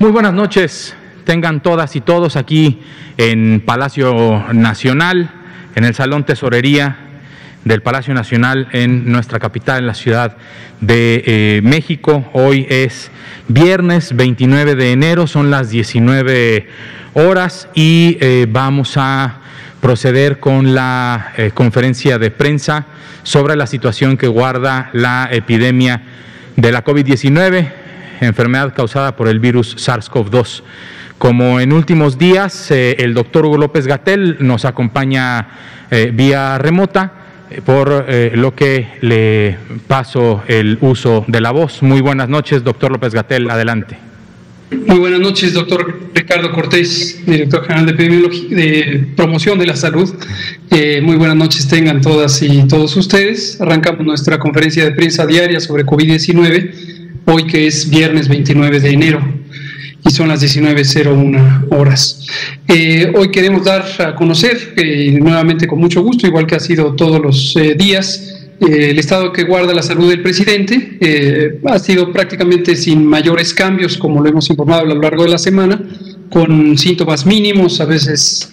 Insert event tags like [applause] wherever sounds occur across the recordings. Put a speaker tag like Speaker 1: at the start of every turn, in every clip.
Speaker 1: Muy buenas noches, tengan todas y todos aquí en Palacio Nacional, en el Salón Tesorería del Palacio Nacional en nuestra capital, en la Ciudad de eh, México. Hoy es viernes 29 de enero, son las 19 horas y eh, vamos a proceder con la eh, conferencia de prensa sobre la situación que guarda la epidemia de la COVID-19 enfermedad causada por el virus SARS-CoV-2. Como en últimos días, eh, el doctor Hugo López Gatel nos acompaña eh, vía remota, eh, por lo que le paso el uso de la voz. Muy buenas noches, doctor López Gatel, adelante.
Speaker 2: Muy buenas noches, doctor Ricardo Cortés, director general de, de Promoción de la Salud. muy buenas noches tengan todas y todos ustedes. Arrancamos nuestra conferencia de prensa diaria sobre COVID-19 hoy que es viernes 29 de enero y son las 19.01 horas. Eh, hoy queremos dar a conocer, eh, nuevamente con mucho gusto, igual que ha sido todos los eh, días, el estado que guarda la salud del presidente. ha sido prácticamente sin mayores cambios, como lo hemos informado a lo largo de la semana, con síntomas mínimos, a veces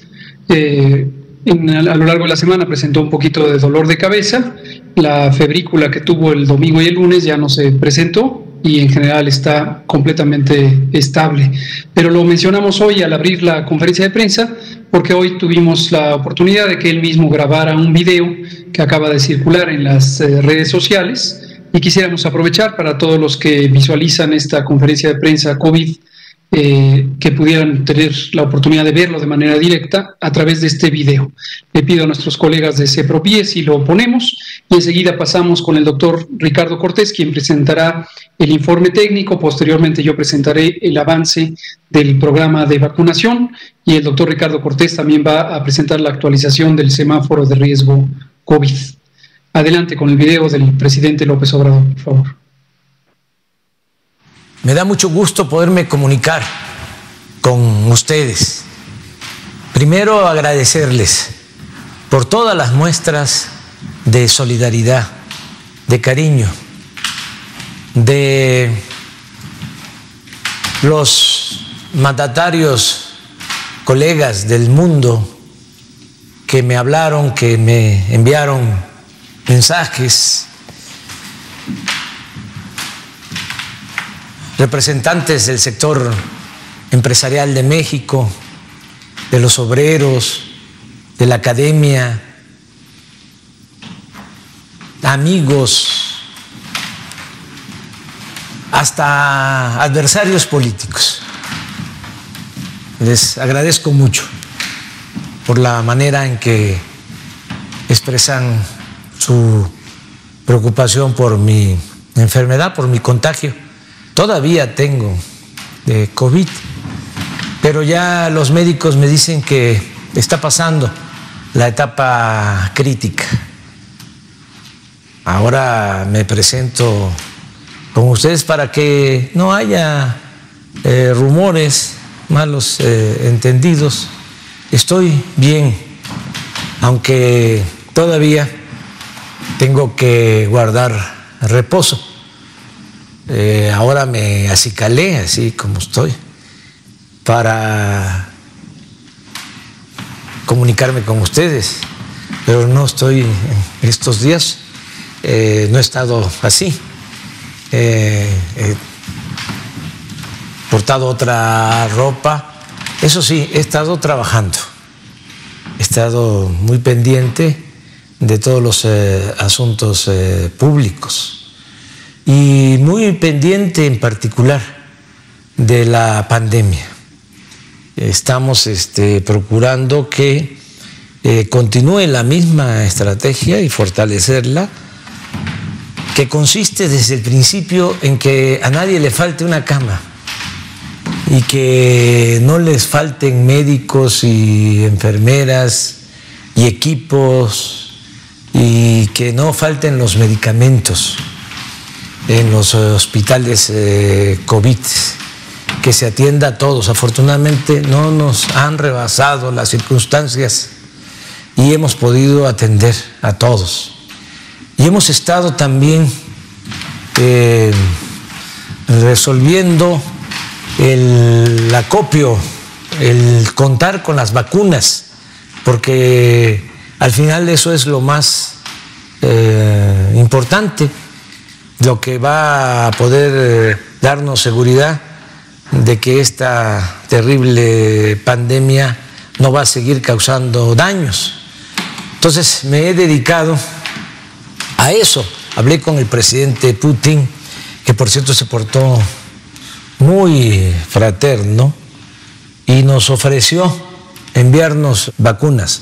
Speaker 2: a lo largo de la semana presentó un poquito de dolor de cabeza. La febrícula que tuvo el domingo y el lunes ya no se presentó, y en general está completamente estable. Pero lo mencionamos hoy al abrir la conferencia de prensa porque hoy tuvimos la oportunidad de que él mismo grabara un video que acaba de circular en las eh, redes sociales y quisiéramos aprovechar para todos los que visualizan esta conferencia de prensa COVID eh, que pudieran tener la oportunidad de verlo de manera directa a través de este video. Le pido a nuestros colegas de CEPROPIE si lo ponemos y enseguida pasamos con el doctor Ricardo Cortés, quien presentará el informe técnico. Posteriormente yo presentaré el avance del programa de vacunación y el doctor Ricardo Cortés también va a presentar la actualización del semáforo de riesgo COVID. Adelante con el video del presidente López Obrador, por favor.
Speaker 3: Me da mucho gusto poderme comunicar con ustedes. Primero agradecerles por todas las muestras de solidaridad, de cariño, de los mandatarios, colegas del mundo que me hablaron, que me enviaron mensajes representantes del sector empresarial de México, de los obreros, de la academia, amigos, hasta adversarios políticos. Les agradezco mucho por la manera en que expresan su preocupación por mi enfermedad, por mi contagio Todavía tengo de COVID, pero ya los médicos me dicen que está pasando la etapa crítica. Ahora me presento con ustedes para que no haya eh, rumores, malos eh, entendidos. Estoy bien, aunque todavía tengo que guardar reposo. Eh, ahora me acicalé así como estoy para comunicarme con ustedes, pero no estoy estos días, eh, no he estado así. Eh, he portado otra ropa, eso sí, he estado trabajando, he estado muy pendiente de todos los asuntos públicos. Y muy pendiente en particular de la pandemia. Estamos este, procurando que eh, continúe la misma estrategia y fortalecerla, que consiste desde el principio en que a nadie le falte una cama y que no les falten médicos y enfermeras y equipos y que no falten los medicamentos en los hospitales eh, COVID, que se atienda a todos. Afortunadamente no nos han rebasado las circunstancias y hemos podido atender a todos. Y hemos estado también eh, resolviendo el acopio, el contar con las vacunas, porque al final eso es lo más eh, importante, lo que va a poder eh, darnos seguridad de que esta terrible pandemia no va a seguir causando daños. Entonces me he dedicado a eso. Hablé con el presidente Putin, que por cierto se portó muy fraterno y nos ofreció enviarnos vacunas.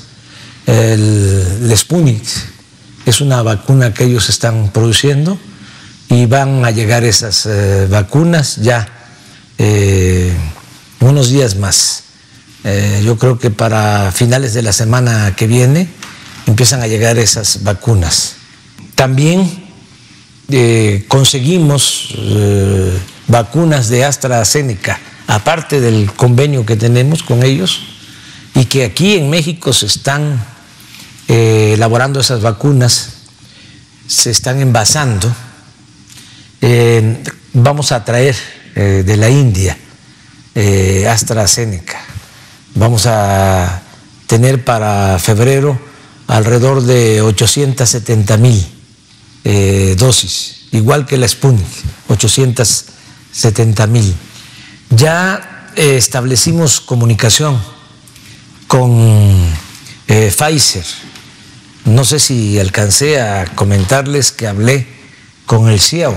Speaker 3: El, Sputnik es una vacuna que ellos están produciendo y van a llegar esas eh, vacunas ya eh, unos días más. Eh, yo creo que para finales de la semana que viene empiezan a llegar esas vacunas. También conseguimos vacunas de AstraZeneca, aparte del convenio que tenemos con ellos, y que aquí en México se están eh, elaborando esas vacunas, se están envasando. Eh, vamos a traer eh, de la India AstraZeneca. Vamos a tener para febrero alrededor de 870 mil dosis, igual que la Sputnik, 870 70 mil. Ya eh, establecimos comunicación con eh, Pfizer. No sé si alcancé a comentarles que hablé con el CEO,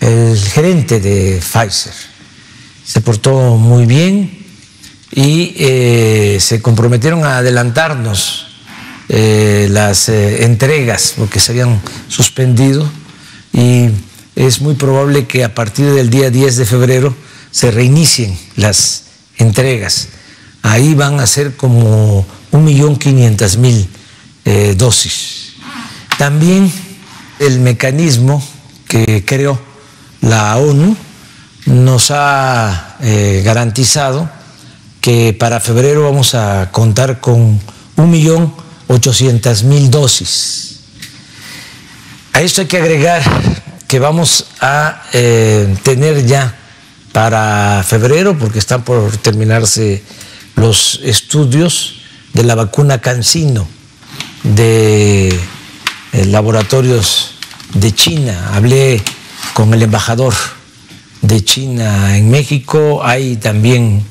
Speaker 3: el gerente de Pfizer. Se portó muy bien y eh, se comprometieron a adelantarnos las entregas porque se habían suspendido y es muy probable que a partir del día 10 de febrero se reinicien las entregas. Ahí van a ser como 1.500.000 eh, dosis. También el mecanismo que creó la ONU nos ha eh, garantizado que para febrero vamos a contar con 1.800.000 dosis. A esto hay que agregar que vamos a eh, tener ya para febrero, porque están por terminarse los estudios de la vacuna Cancino de eh, laboratorios de China. Hablé con el embajador de China en México, hay también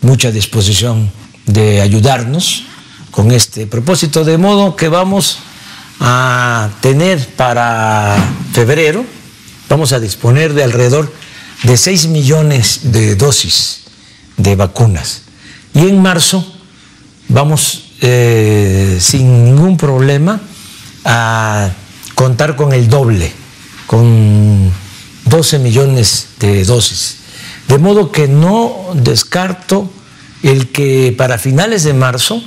Speaker 3: mucha disposición de ayudarnos con este propósito, de modo que vamos a tener para febrero vamos a disponer de alrededor de 6 millones de dosis de vacunas. Y en marzo vamos eh, sin ningún problema a contar con el doble, con 12 millones de dosis. De modo que no descarto el que para finales de marzo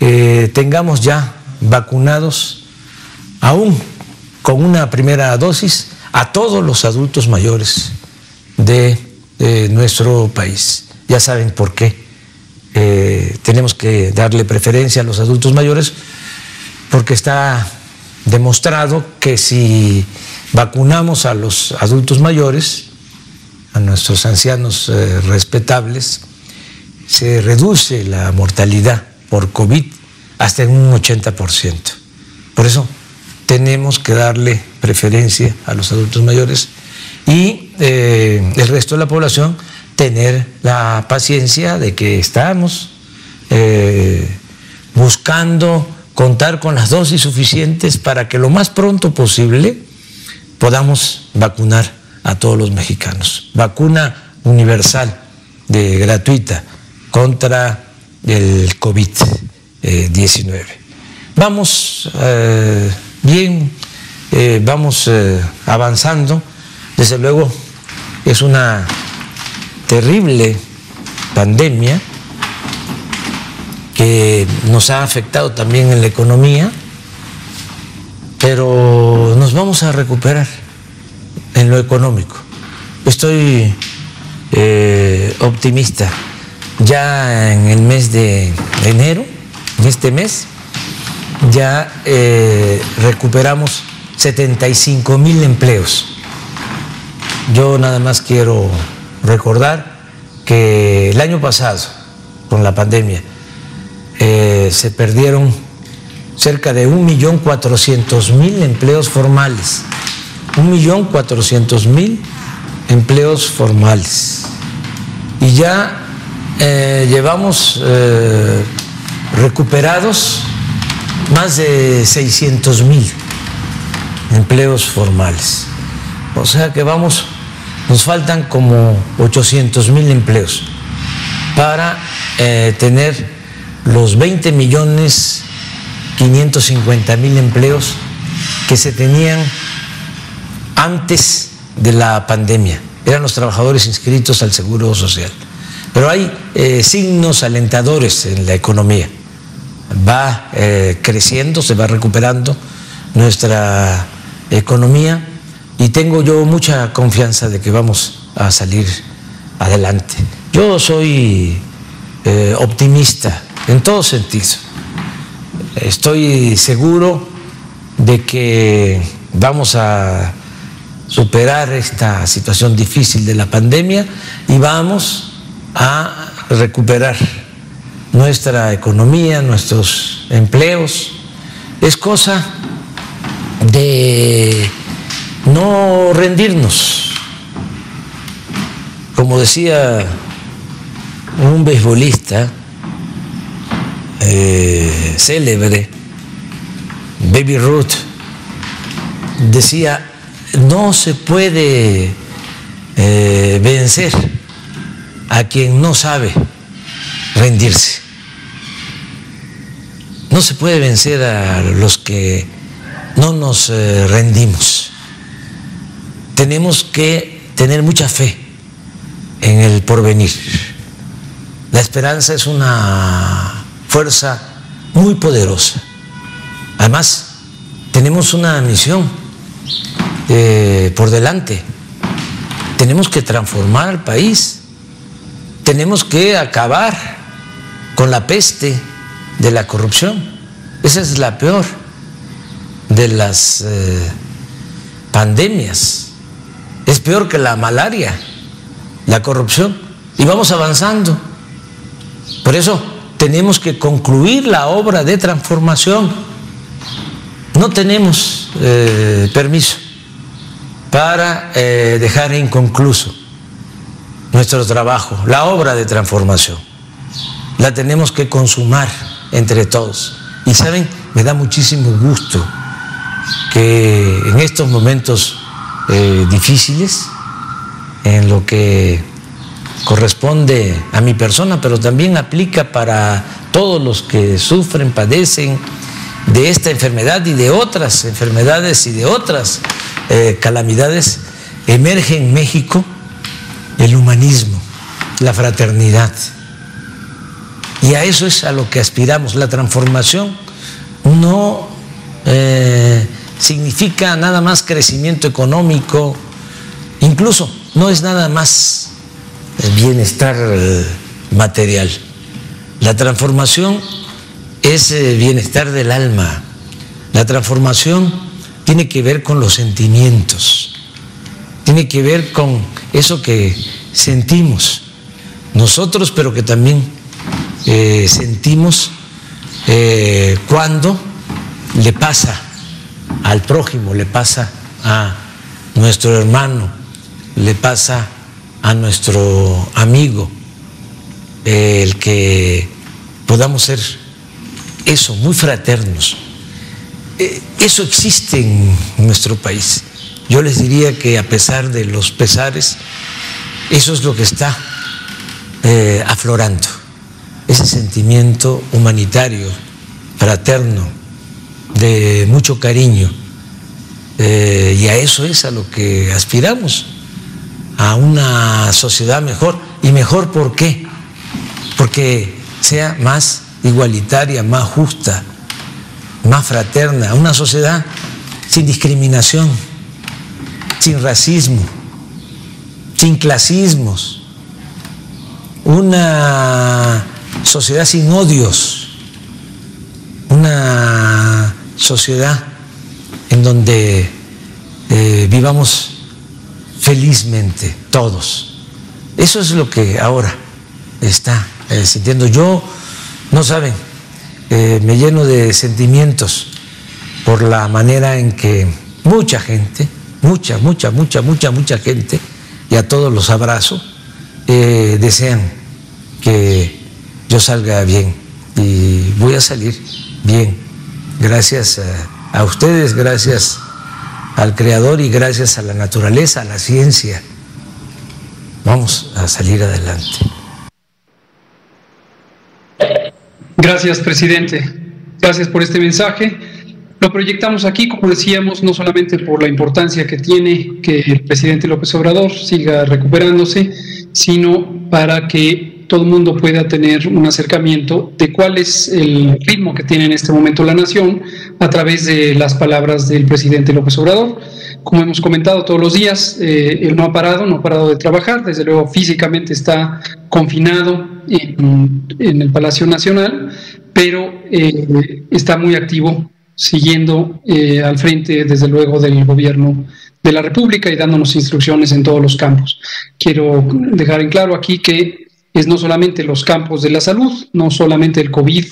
Speaker 3: eh, tengamos ya vacunados aún con una primera dosis a todos los adultos mayores de, nuestro país. Ya saben por qué eh, tenemos que darle preferencia a los adultos mayores, porque está demostrado que si vacunamos a los adultos mayores, a nuestros ancianos eh, respetables, se reduce la mortalidad por COVID hasta en un 80%. Por eso tenemos que darle preferencia a los adultos mayores y eh, el resto de la población tener la paciencia de que estamos eh, buscando contar con las dosis suficientes para que lo más pronto posible podamos vacunar a todos los mexicanos. Vacuna universal, de, gratuita, contra el COVID-19. Vamos eh, bien eh, vamos eh, avanzando. Desde luego es una terrible pandemia que nos ha afectado también en la economía, pero nos vamos a recuperar en lo económico. Estoy eh, optimista. Ya en el mes de enero, en este mes, ya eh, recuperamos 75 mil empleos. Yo nada más quiero recordar que el año pasado, con la pandemia, eh, se perdieron cerca de 1.400.000 empleos formales. 1.400.000 empleos formales. Y ya eh, llevamos eh, recuperados más de 600.000 empleos formales. O sea que vamos, nos faltan como 800.000 empleos para eh, tener los 20 millones 550 mil empleos que se tenían antes de la pandemia. Eran los trabajadores inscritos al Seguro Social. Pero hay eh, signos alentadores en la economía. Va eh, creciendo, se va recuperando nuestra economía y tengo yo mucha confianza de que vamos a salir adelante. Yo soy eh, optimista en todo sentido. Estoy seguro de que vamos a superar esta situación difícil de la pandemia y vamos a recuperar nuestra economía, nuestros empleos. Es cosa de no rendirnos. Como decía un beisbolista, eh, célebre, Baby Ruth, decía, no se puede eh, vencer a quien no sabe rendirse. No se puede vencer a los que no nos eh, rendimos. Tenemos que tener mucha fe en el porvenir. La esperanza es una fuerza muy poderosa. Además, tenemos una misión eh, por delante. Tenemos que transformar al país. Tenemos que acabar con la peste de la corrupción. Esa es la peor de las eh, pandemias. Es peor que la malaria, la corrupción. Y vamos avanzando. Por eso tenemos que concluir la obra de transformación. No tenemos eh, permiso para eh, dejar inconcluso nuestro trabajo, la obra de transformación. La tenemos que consumar entre todos. Y saben, me da muchísimo gusto que en estos momentos eh, difíciles, en lo que corresponde a mi persona, pero también aplica para todos los que sufren, padecen de esta enfermedad y de otras enfermedades y de otras eh, calamidades, emerge en México el humanismo, la fraternidad. Y a eso es a lo que aspiramos. La transformación no eh, significa nada más crecimiento económico, incluso no es nada más el bienestar eh, material. La transformación es eh, bienestar del alma. La transformación tiene que ver con los sentimientos, tiene que ver con eso que sentimos nosotros, pero que también eh, sentimos cuando le pasa al prójimo, le pasa a nuestro hermano, le pasa a nuestro amigo, el que podamos ser eso, muy fraternos. Eh, eso existe en nuestro país. Yo les diría que a pesar de los pesares, eso es lo que está eh, aflorando, ese sentimiento humanitario, fraterno, de mucho cariño. Eh, y a eso es a lo que aspiramos a una sociedad mejor. ¿Y mejor por qué? Porque sea más igualitaria, más justa, más fraterna, una sociedad sin discriminación, sin racismo, sin clasismos, una sociedad sin odios, una sociedad en donde eh, vivamos felizmente todos. Eso es lo que ahora está eh, sintiendo. Yo, no saben, eh, me lleno de sentimientos por la manera en que mucha gente, mucha, mucha, mucha, mucha, mucha gente, y a todos los abrazo, desean que yo salga bien y voy a salir bien. Gracias a, a ustedes, gracias al Creador y gracias a la naturaleza, a la ciencia, vamos a salir adelante.
Speaker 2: Gracias, presidente. Gracias por este mensaje. Lo proyectamos aquí, como decíamos, no solamente por la importancia que tiene que el presidente López Obrador siga recuperándose, sino para que todo el mundo pueda tener un acercamiento de cuál es el ritmo que tiene en este momento la nación a través de las palabras del presidente López Obrador. Como hemos comentado todos los días, eh, él no ha parado, no ha parado de trabajar, desde luego físicamente está confinado en, el Palacio Nacional, pero eh, está muy activo siguiendo eh, al frente, desde luego, del gobierno de la República y dándonos instrucciones en todos los campos. Quiero dejar en claro aquí que es no solamente los campos de la salud, no solamente el COVID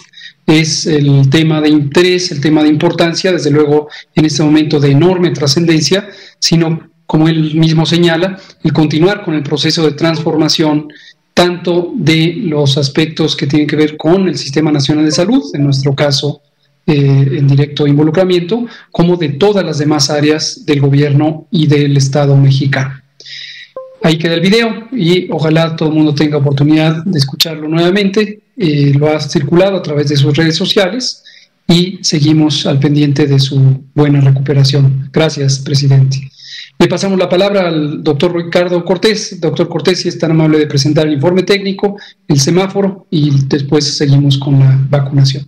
Speaker 2: es el tema de interés, el tema de importancia, desde luego en este momento de enorme trascendencia, sino, como él mismo señala, el continuar con el proceso de transformación tanto de los aspectos que tienen que ver con el Sistema Nacional de Salud, en nuestro caso eh, en directo involucramiento, como de todas las demás áreas del gobierno y del Estado mexicano. Ahí queda el video y ojalá todo el mundo tenga oportunidad de escucharlo nuevamente. Eh, lo ha circulado a través de sus redes sociales y seguimos al pendiente de su buena recuperación. Gracias, presidente. Le pasamos la palabra al doctor Ricardo Cortés. Doctor Cortés, si es tan amable de presentar el informe técnico, el semáforo y después seguimos con la vacunación.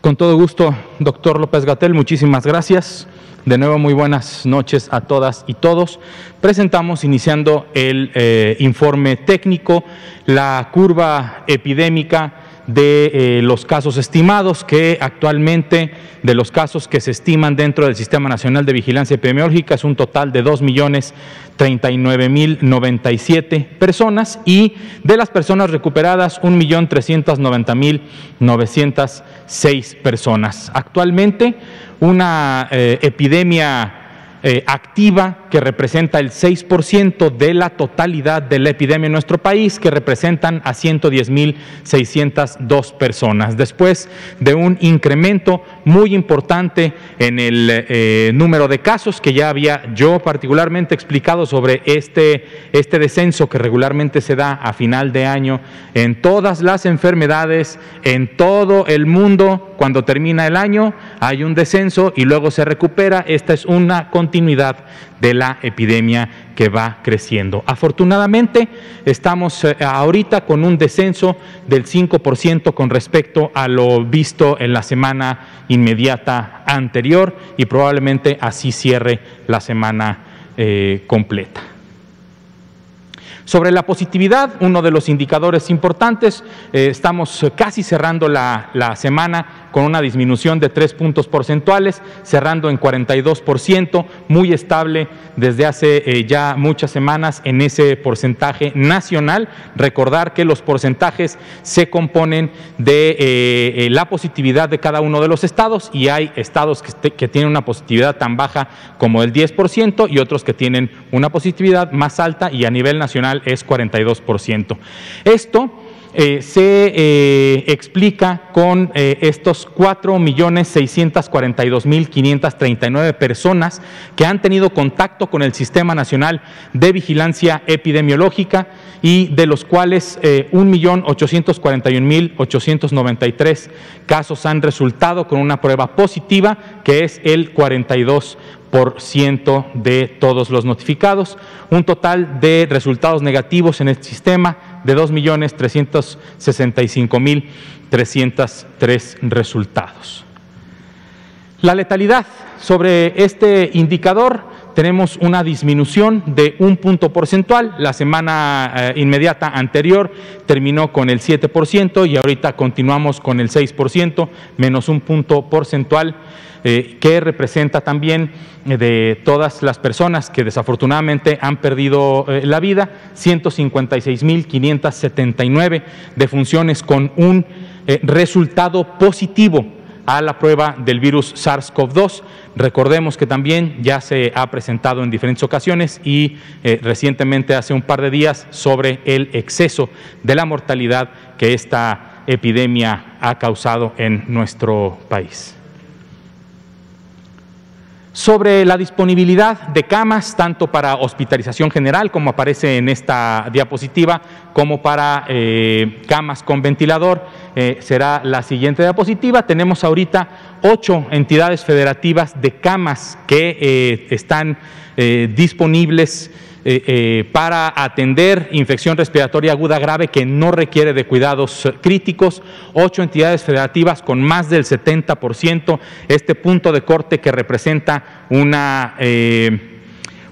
Speaker 1: Con todo gusto, doctor López Gatel, muchísimas gracias. De nuevo, muy buenas noches a todas y todos. Presentamos, iniciando el eh, informe técnico, la curva epidémica de eh, los casos estimados, que actualmente de los casos que se estiman dentro del Sistema Nacional de Vigilancia Epidemiológica es un total de 2.039.097 personas y de las personas recuperadas 1.390.906 personas. Actualmente una eh, epidemia eh, activa que representa el 6% de la totalidad de la epidemia en nuestro país, que representan a 110.602 personas. Después de un incremento muy importante en el eh, número de casos que ya había yo particularmente explicado sobre este, este descenso que regularmente se da a final de año en todas las enfermedades, en todo el mundo, cuando termina el año hay un descenso y luego se recupera. Esta es una continuidad de la epidemia que va creciendo. Afortunadamente, estamos eh, ahorita con un descenso del 5% con respecto a lo visto en la semana inmediata anterior y probablemente así cierre la semana eh, completa. Sobre la positividad, uno de los indicadores importantes, eh, estamos casi cerrando la, semana con una disminución de tres puntos porcentuales, cerrando en 42%, muy estable desde hace eh, ya muchas semanas en ese porcentaje nacional. Recordar que los porcentajes se componen de eh, la positividad de cada uno de los estados y hay estados que, que tienen una positividad tan baja como el 10% y otros que tienen una positividad más alta y a nivel nacional es 42%. Esto eh, se eh, explica con eh, estos 4.642.539 personas que han tenido contacto con el Sistema Nacional de Vigilancia Epidemiológica y de los cuales 1.841.893 casos han resultado con una prueba positiva, que es el 42% de todos los notificados, un total de resultados negativos en el sistema de 2.365.303 resultados. La letalidad sobre este indicador tenemos una disminución de un punto porcentual. La semana eh, inmediata anterior terminó con el 7% y ahorita continuamos con el 6%, menos un punto porcentual. Eh, que representa también eh, de todas las personas que desafortunadamente han perdido la vida, 156.579 defunciones con un resultado positivo a la prueba del virus SARS-CoV-2. Recordemos que también ya se ha presentado en diferentes ocasiones y eh, recientemente hace un par de días sobre el exceso de la mortalidad que esta epidemia ha causado en nuestro país sobre la disponibilidad de camas, tanto para hospitalización general, como aparece en esta diapositiva, como para eh, camas con ventilador. Eh, será la siguiente diapositiva. Tenemos ahorita ocho entidades federativas de camas que eh, están disponibles eh, eh, para atender infección respiratoria aguda grave que no requiere de cuidados eh, críticos, ocho entidades federativas con más del 70%, este punto de corte que representa una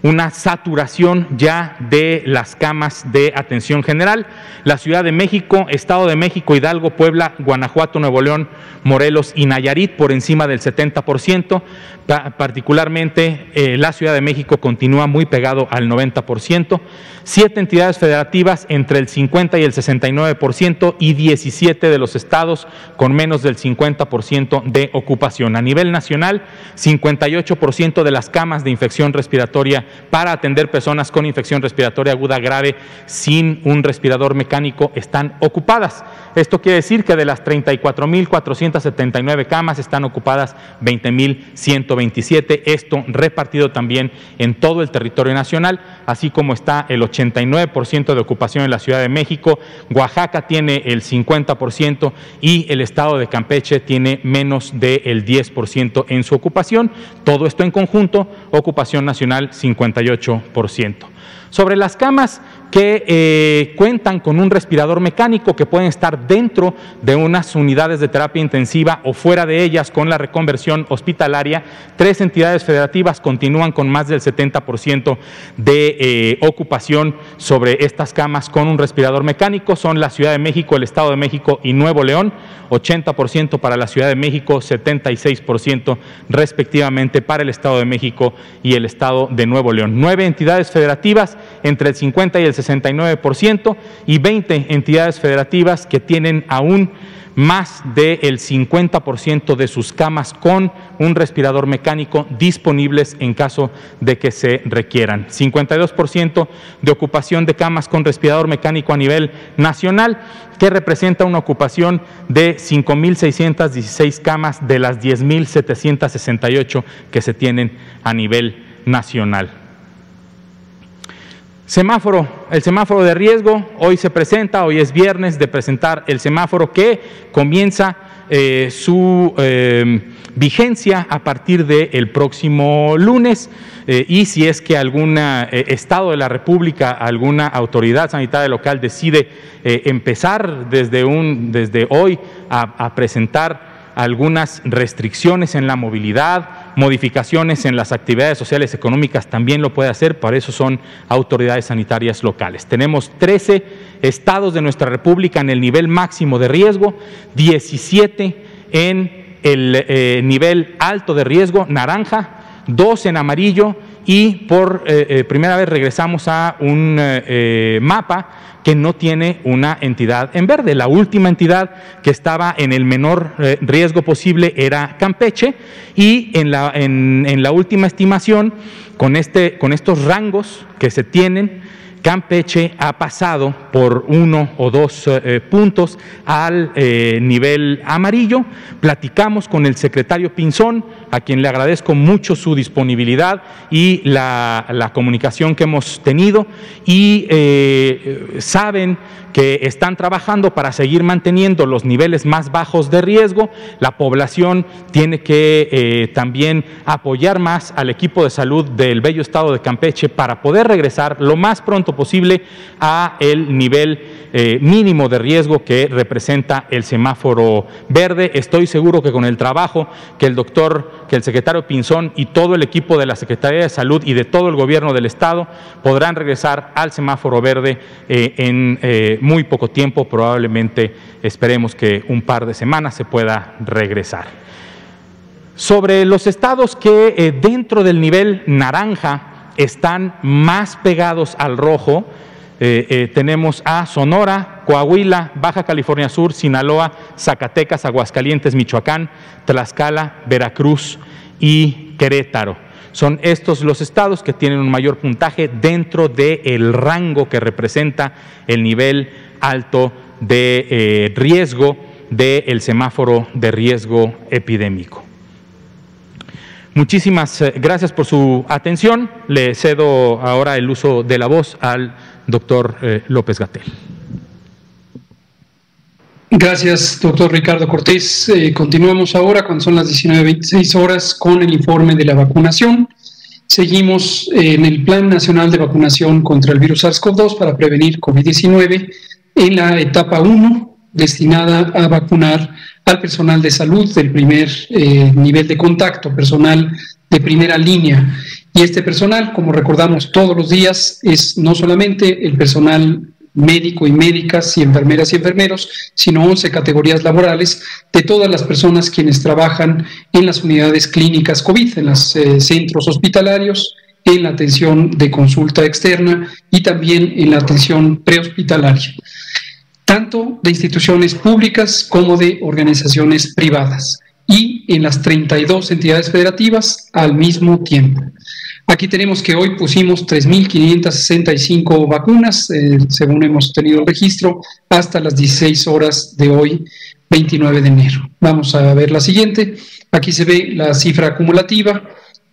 Speaker 1: una saturación ya de las camas de atención general. La Ciudad de México, Estado de México, Hidalgo, Puebla, Guanajuato, Nuevo León, Morelos y Nayarit por encima del 70%. Particularmente eh, la Ciudad de México continúa muy pegado al 90%. Siete entidades federativas entre el 50 y el 69% y 17 de los estados con menos del 50% de ocupación. A nivel nacional, 58% de las camas de infección respiratoria para atender personas con infección respiratoria aguda grave sin un respirador mecánico están ocupadas. Esto quiere decir que de las 34.479 camas están ocupadas 20.127, esto repartido también en todo el territorio nacional, así como está el 89% de ocupación en la Ciudad de México, Oaxaca tiene el 50% y el estado de Campeche tiene menos del 10% en su ocupación. Todo esto en conjunto, ocupación nacional 58%. Sobre las camas que eh, cuentan con un respirador mecánico que pueden estar dentro de unas unidades de terapia intensiva o fuera de ellas con la reconversión hospitalaria. Tres entidades federativas continúan con más del 70% de eh, ocupación sobre estas camas con un respirador mecánico. Son la Ciudad de México, el Estado de México y Nuevo León. 80% para la Ciudad de México, 76% respectivamente para el Estado de México y el Estado de Nuevo León. Nueve entidades federativas entre el 50 y el 69% y 20 entidades federativas que tienen aún más del 50% de sus camas con un respirador mecánico disponibles en caso de que se requieran. 52% de ocupación de camas con respirador mecánico a nivel nacional, que representa una ocupación de 5.616 camas de las 10.768 que se tienen a nivel nacional. Semáforo, el semáforo de riesgo, hoy se presenta, hoy es viernes de presentar el semáforo que comienza eh, su em, vigencia a partir del próximo lunes. Eh, y si es que algún eh, Estado de la República, alguna autoridad sanitaria local decide empezar desde, un, desde hoy a presentar algunas restricciones en la movilidad, modificaciones en las actividades sociales económicas, también lo puede hacer, para eso son autoridades sanitarias locales. Tenemos 13 estados de nuestra República en el nivel máximo de riesgo, 17 en el eh, nivel alto de riesgo, naranja, 2 en amarillo y por eh, eh, primera vez regresamos a un mapa que no tiene una entidad en verde. La última entidad que estaba en el menor eh, riesgo posible era Campeche y en la, en, la última estimación, con, este, con estos rangos que se tienen, Campeche ha pasado por uno o dos eh, eh, puntos al eh, nivel amarillo. Platicamos con el secretario Pinzón, a quien le agradezco mucho su disponibilidad y la, comunicación que hemos tenido. Y saben que están trabajando para seguir manteniendo los niveles más bajos de riesgo. La población tiene que también apoyar más al equipo de salud del bello estado de Campeche para poder regresar lo más pronto posible a el nivel eh, mínimo de riesgo que representa el semáforo verde. Estoy seguro que con el trabajo que el doctor que el secretario Pinzón y todo el equipo de la Secretaría de Salud y de todo el gobierno del Estado podrán regresar al semáforo verde eh, en eh, muy poco tiempo, probablemente esperemos que un par de semanas se pueda regresar. Sobre los estados que eh, dentro del nivel naranja están más pegados al rojo, eh, eh, tenemos a Sonora, Coahuila, Baja California Sur, Sinaloa, Zacatecas, Aguascalientes, Michoacán, Tlaxcala, Veracruz y Querétaro. Son estos los estados que tienen un mayor puntaje dentro del rango que representa el nivel alto de eh, riesgo del semáforo de riesgo epidémico. Muchísimas gracias por su atención. Le cedo ahora el uso de la voz al doctor eh, López Gatel.
Speaker 2: Gracias, doctor Ricardo Cortés. Eh, continuamos ahora cuando son las 19.26 horas con el informe de la vacunación. Seguimos en el Plan Nacional de Vacunación contra el virus SARS-CoV-2 para prevenir COVID-19 en la etapa 1, destinada a vacunar al personal de salud del primer eh, nivel de contacto, personal de primera línea. Y este personal, como recordamos todos los días, es no solamente el personal médico y médicas y enfermeras y enfermeros, sino 11 categorías laborales de todas las personas quienes trabajan en las unidades clínicas COVID, en los eh, centros hospitalarios, en la atención de consulta externa y también en la atención prehospitalaria, tanto de instituciones públicas como de organizaciones privadas y en las 32 entidades federativas al mismo tiempo. Aquí tenemos que hoy pusimos 3.565 vacunas, eh, según hemos tenido el registro, hasta las 16 horas de hoy, 29 de enero. Vamos a ver la siguiente. Aquí se ve la cifra acumulativa.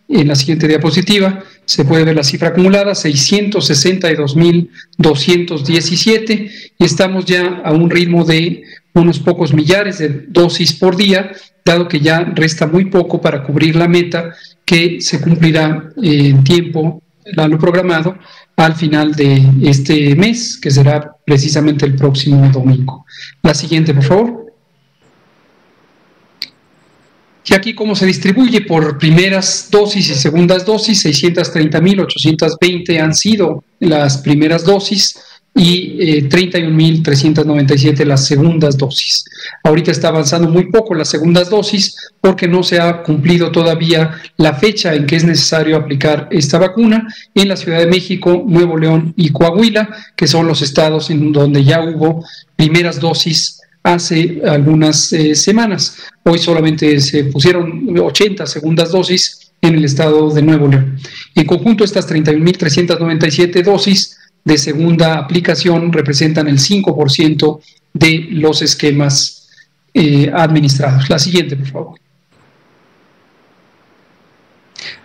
Speaker 2: En la siguiente diapositiva se puede ver la cifra acumulada, 662.217, y estamos ya a un ritmo de unos pocos millares de dosis por día, dado que ya resta muy poco para cubrir la meta que se cumplirá en tiempo, lo programado, al final de este mes, que será precisamente el próximo domingo. La siguiente, por favor. Y aquí cómo se distribuye por primeras dosis y segundas dosis, 630.820 han sido las primeras dosis, y eh, 31.397 las segundas dosis. Ahorita está avanzando muy poco las segundas dosis porque no se ha cumplido todavía la fecha en que es necesario aplicar esta vacuna en la Ciudad de México, Nuevo León y Coahuila, que son los estados en donde ya hubo primeras dosis hace algunas eh, semanas. Hoy solamente se pusieron 80 segundas dosis en el estado de Nuevo León. En conjunto, estas 31.397 dosis de segunda aplicación representan el 5% de los esquemas eh, administrados. La siguiente, por favor.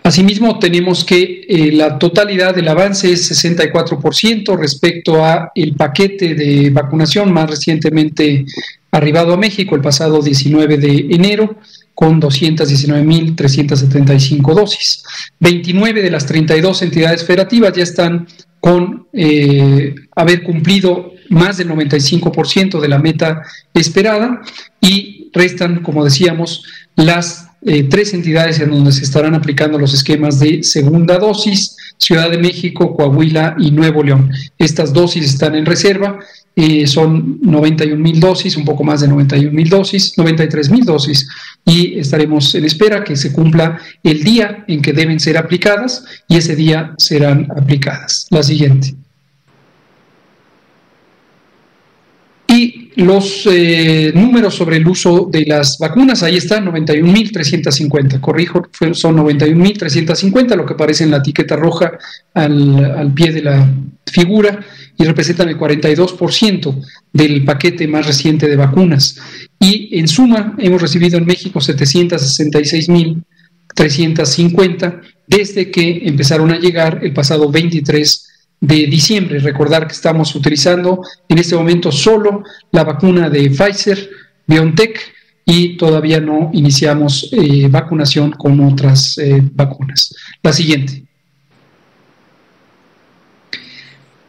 Speaker 2: Asimismo, tenemos que eh, la totalidad del avance es 64% respecto a el paquete de vacunación más recientemente arribado a México el pasado 19 de enero con 219.375 dosis. 29 de las 32 entidades federativas ya están con eh, haber cumplido más del 95% de la meta esperada y restan, como decíamos, las eh, tres entidades en donde se estarán aplicando los esquemas de segunda dosis, Ciudad de México, Coahuila y Nuevo León. Estas dosis están en reserva eh, son 91 mil dosis, un poco más de 91 mil dosis, 93 mil dosis, y estaremos en espera que se cumpla el día en que deben ser aplicadas y ese día serán aplicadas. La siguiente. Y los eh, números sobre el uso de las vacunas, ahí están, 91.350, corrijo, son 91.350, lo que aparece en la etiqueta roja al, al pie de la figura y representan el 42% del paquete más reciente de vacunas. Y en suma, hemos recibido en México 766.350 desde que empezaron a llegar el pasado 23 de diciembre. Recordar que estamos utilizando en este momento solo la vacuna de Pfizer, BioNTech, y todavía no iniciamos eh, vacunación con otras eh, vacunas. La siguiente.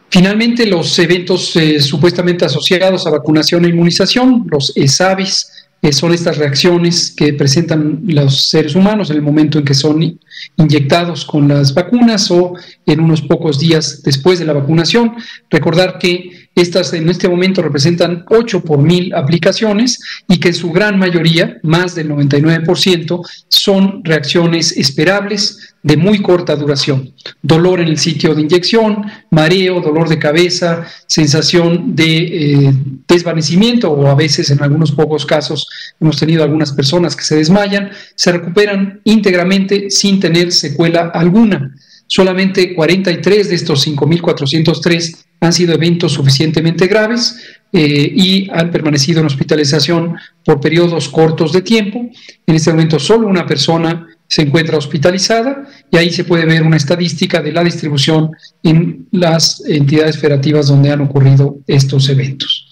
Speaker 2: Finalmente, los eventos eh, supuestamente asociados a vacunación e inmunización, los ESAVIS, eh, son estas reacciones que presentan los seres humanos en el momento en que son inyectados con las vacunas o en unos pocos días después de la vacunación. Recordar que estas en este momento representan 8 por mil aplicaciones y que en su gran mayoría, más del 99%, son reacciones esperables de muy corta duración. Dolor en el sitio de inyección, mareo, dolor de cabeza, sensación de eh, desvanecimiento o a veces en algunos pocos casos hemos tenido algunas personas que se desmayan, se recuperan íntegramente sin tener secuela alguna. Solamente 43 de estos 5.403 han sido eventos suficientemente graves eh, y han permanecido en hospitalización por periodos cortos de tiempo. En este momento solo una persona se encuentra hospitalizada y ahí se puede ver una estadística de la distribución en las entidades federativas donde han ocurrido estos eventos.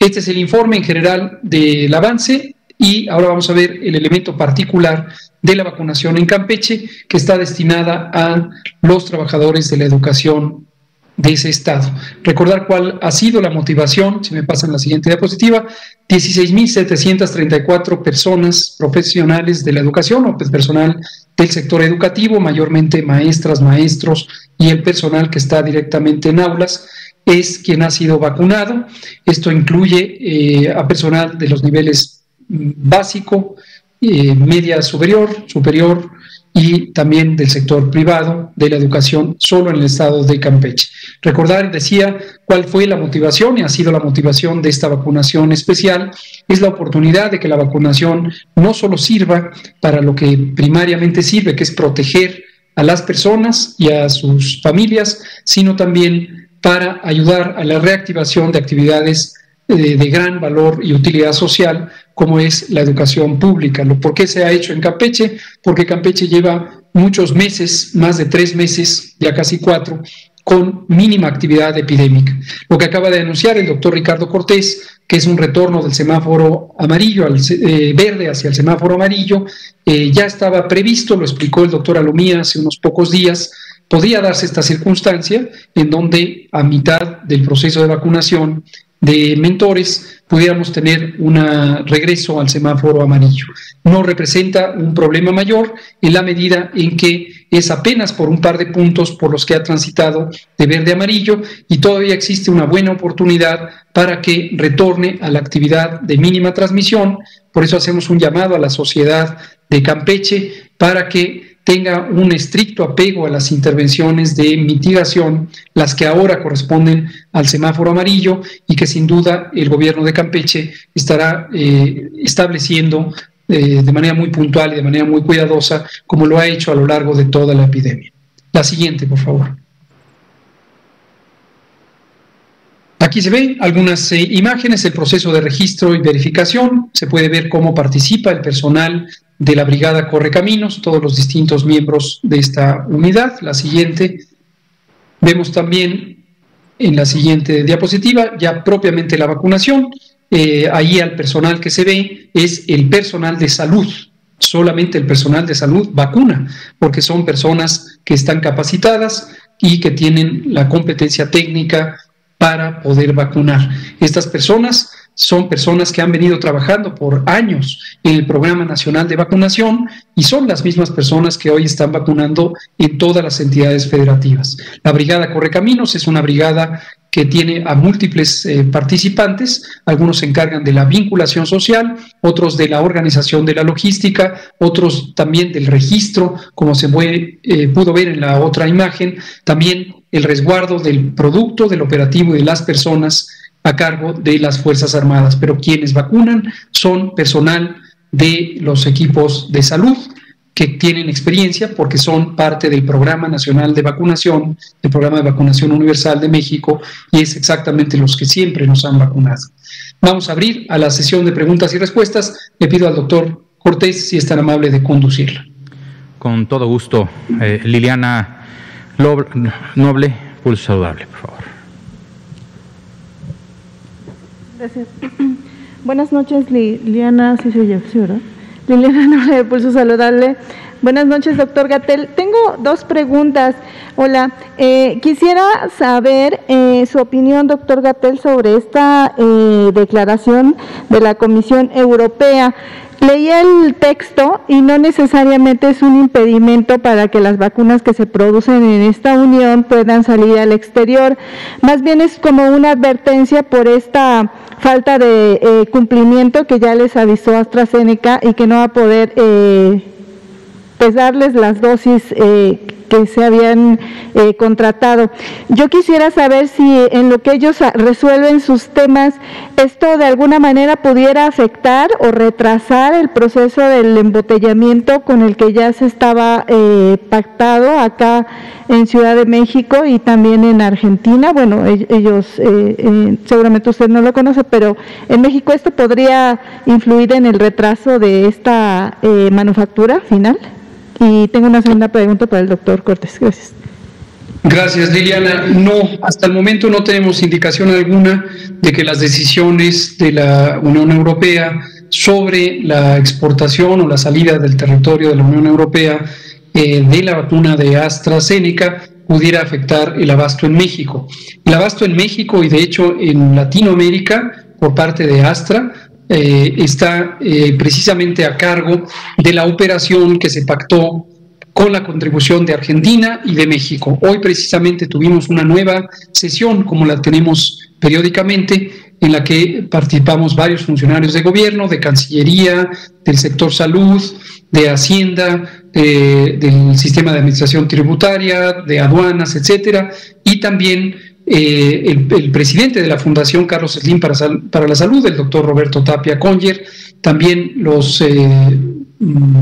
Speaker 2: Este es el informe en general del avance y ahora vamos a ver el elemento particular de la vacunación en Campeche que está destinada a los trabajadores de la educación de ese estado. Recordar cuál ha sido la motivación, si me pasan la siguiente diapositiva, 16.734 personas profesionales de la educación o pues, personal del sector educativo, mayormente maestras, maestros y el personal que está directamente en aulas, es quien ha sido vacunado. Esto incluye eh, a personal de los niveles mm, básico, eh, media superior, superior, y también del sector privado de la educación solo en el estado de Campeche. Recordar, decía, cuál fue la motivación y ha sido la motivación de esta vacunación especial, es la oportunidad de que la vacunación no solo sirva para lo que primariamente sirve, que es proteger a las personas y a sus familias, sino también para ayudar a la reactivación de actividades eh, de, gran valor y utilidad social como es la educación pública. ¿Por qué se ha hecho en Campeche? Porque Campeche lleva muchos meses, más de tres meses, ya casi cuatro, con mínima actividad epidémica. Lo que acaba de anunciar el doctor Ricardo Cortés, que es un retorno del semáforo amarillo al eh, verde hacia el semáforo amarillo, eh, ya estaba previsto, lo explicó el doctor Alomía hace unos pocos días, podría darse esta circunstancia en donde a mitad del proceso de vacunación de mentores pudiéramos tener un regreso al semáforo amarillo. No representa un problema mayor en la medida en que es apenas por un par de puntos por los que ha transitado de verde a amarillo y todavía existe una buena oportunidad para que retorne a la actividad de mínima transmisión. Por eso hacemos un llamado a la sociedad de Campeche para que tenga un estricto apego a las intervenciones de mitigación, las que ahora corresponden al semáforo amarillo y que sin duda el gobierno de Campeche estará eh, estableciendo eh, de manera muy puntual y de manera muy cuidadosa, como lo ha hecho a lo largo de toda la epidemia. La siguiente, por favor. Aquí se ven algunas eh, imágenes, el proceso de registro y verificación. Se puede ver cómo participa el personal de la Brigada Correcaminos, todos los distintos miembros de esta unidad. La siguiente, vemos también en la siguiente diapositiva ya propiamente la vacunación. Eh, ahí al personal que se ve es el personal de salud. Solamente el personal de salud vacuna, porque son personas que están capacitadas y que tienen la competencia técnica para poder vacunar. Estas personas son personas que han venido trabajando por años en el Programa Nacional de Vacunación y son las mismas personas que hoy están vacunando en todas las entidades federativas. La Brigada Correcaminos es una brigada que tiene a múltiples eh, participantes, algunos se encargan de la vinculación social, otros de la organización de la logística, otros también del registro, como se eh, pudo ver en la otra imagen, también el resguardo del producto, del operativo y de las personas a cargo de las Fuerzas Armadas, pero quienes vacunan son personal de los equipos de salud que tienen experiencia porque son parte del Programa Nacional de Vacunación, el Programa de Vacunación Universal de México, y es exactamente los que siempre nos han vacunado. Vamos a abrir a la sesión de preguntas y respuestas. Le pido al doctor Cortés si es tan amable de conducirla.
Speaker 1: Con todo gusto. Eh, Liliana Noble, pulso saludable, por favor.
Speaker 4: Gracias. [clears throat] Buenas noches, Liliana, sí, sí, sí, ¿verdad? [laughs] Liliana Noble de Pulso Saludable. Buenas noches, doctor Gatel. Tengo dos preguntas. Hola, eh, quisiera saber eh, su opinión, doctor Gatel, sobre esta eh, declaración de la Comisión Europea. Leí el texto y no necesariamente es un impedimento para que las vacunas que se producen en esta unión puedan salir al exterior. Más bien es como una advertencia por esta falta de eh, cumplimiento que ya les avisó AstraZeneca y que no va a poder eh, pues darles las dosis eh, se habían eh, contratado. Yo quisiera saber si en lo que ellos resuelven sus temas, esto de alguna manera pudiera afectar o retrasar el proceso del embotellamiento con el que ya se estaba eh, pactado acá en Ciudad de México y también en Argentina. Bueno, ellos, eh, seguramente usted no lo conoce, pero en México esto podría influir en el retraso de esta manufactura final. Y tengo una segunda pregunta para el doctor Cortés. Gracias.
Speaker 2: Gracias, Liliana. No, hasta el momento no tenemos indicación alguna de que las decisiones de la Unión Europea sobre la exportación o la salida del territorio de la Unión Europea eh, de la vacuna de AstraZeneca pudiera afectar el abasto en México. El abasto en México y de hecho en Latinoamérica por parte de Astra eh, está eh, precisamente a cargo de la operación que se pactó con la contribución de Argentina y de México. Hoy precisamente tuvimos una nueva sesión, como la tenemos periódicamente, en la que participamos varios funcionarios de gobierno, de Cancillería, del sector salud, de Hacienda, eh, del sistema de administración tributaria, de aduanas, etcétera, y también eh, el, presidente de la Fundación Carlos Slim para, la Salud, el doctor Roberto Tapia Conger, también los eh, mm,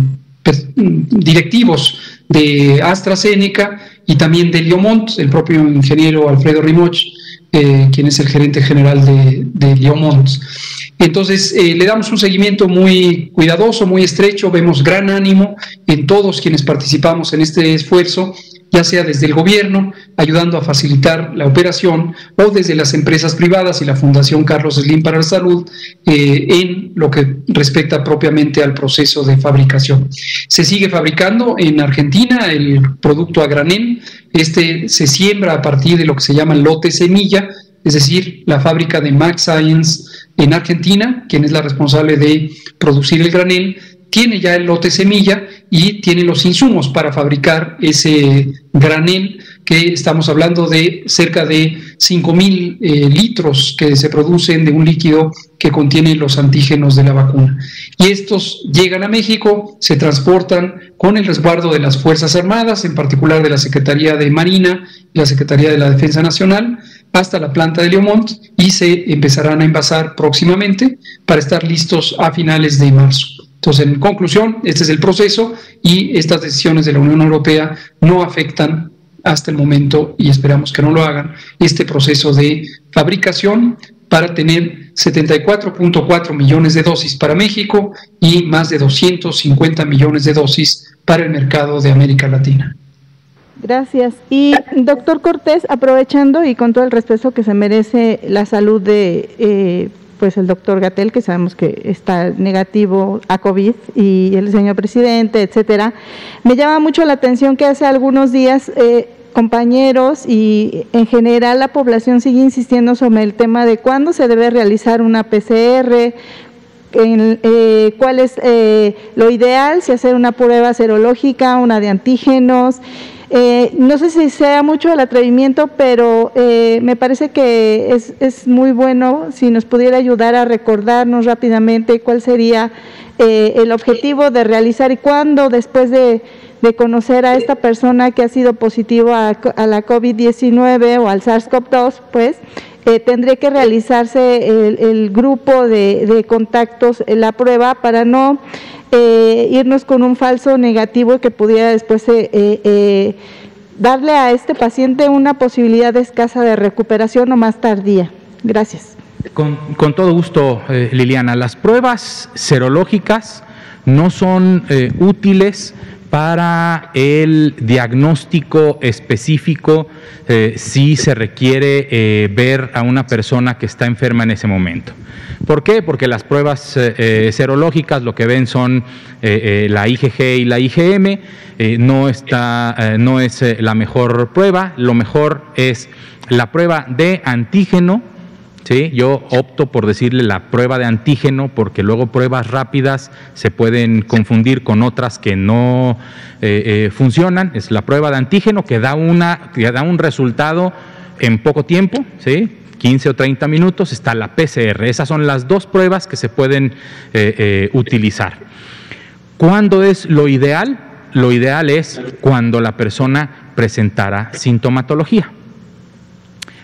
Speaker 2: mm, directivos de AstraZeneca y también de Liomont, el propio ingeniero Alfredo Rimoch, eh, quien es el gerente general de, de Liomont. Entonces, le damos un seguimiento muy cuidadoso, muy estrecho, vemos gran ánimo en todos quienes participamos en este esfuerzo ya sea desde el gobierno, ayudando a facilitar la operación, o desde las empresas privadas y la Fundación Carlos Slim para la Salud, eh, en lo que respecta propiamente al proceso de fabricación. Se sigue fabricando en Argentina el producto a granel, este se siembra a partir de lo que se llama lote semilla, es decir, la fábrica de Max Science en Argentina, quien es la responsable de producir el granel, tiene ya el lote semilla y tiene los insumos para fabricar ese granel que estamos hablando de cerca de 5 mil eh, litros que se producen de un líquido que contiene los antígenos de la vacuna. Y estos llegan a México, se transportan con el resguardo de las Fuerzas Armadas, en particular de la Secretaría de Marina y la Secretaría de la Defensa Nacional, hasta la planta de Leomont y se empezarán a envasar próximamente para estar listos a finales de marzo. Entonces, en conclusión, este es el proceso y estas decisiones de la Unión Europea no afectan hasta el momento, y esperamos que no lo hagan, este proceso de fabricación para tener 74.4 millones de dosis para México y más de 250 millones de dosis para el mercado de América Latina.
Speaker 4: Gracias. Y doctor Cortés, aprovechando y con todo el respeto que se merece la salud de eh, pues el doctor Gatel, que sabemos que está negativo a COVID, y el señor presidente, etcétera. Me llama mucho la atención que hace algunos días eh, compañeros y en general la población sigue insistiendo sobre el tema de cuándo se debe realizar una PCR, eh, cuál es eh, lo ideal, si hacer una prueba serológica, una de antígenos, eh, no sé si sea mucho el atrevimiento, pero eh, me parece que es, muy bueno si nos pudiera ayudar a recordarnos rápidamente cuál sería eh, el objetivo de realizar y cuándo después de, conocer a esta persona que ha sido positivo a, la COVID-19 o al SARS-CoV-2, pues tendría que realizarse el, grupo de, de contactos, la prueba, para no eh, irnos con un falso negativo que pudiera después eh, eh, darle a este paciente una posibilidad escasa de recuperación o más tardía. Gracias.
Speaker 1: Con, con todo gusto, Liliana. Las pruebas serológicas no son útiles para el diagnóstico específico eh, si se requiere eh, ver a una persona que está enferma en ese momento. ¿Por qué? Porque las pruebas eh, serológicas lo que ven son la IgG y la IgM, no, está, no es la mejor prueba, lo mejor es la prueba de antígeno, ¿sí? Yo opto por decirle la prueba de antígeno porque luego pruebas rápidas se pueden confundir con otras que no eh, eh, funcionan. Es la prueba de antígeno que da, una, que da un resultado en poco tiempo, ¿sí? 15 o 30 minutos, está la PCR. Esas son las dos pruebas que se pueden eh, utilizar. ¿Cuándo es lo ideal? Lo ideal es cuando la persona presentara sintomatología.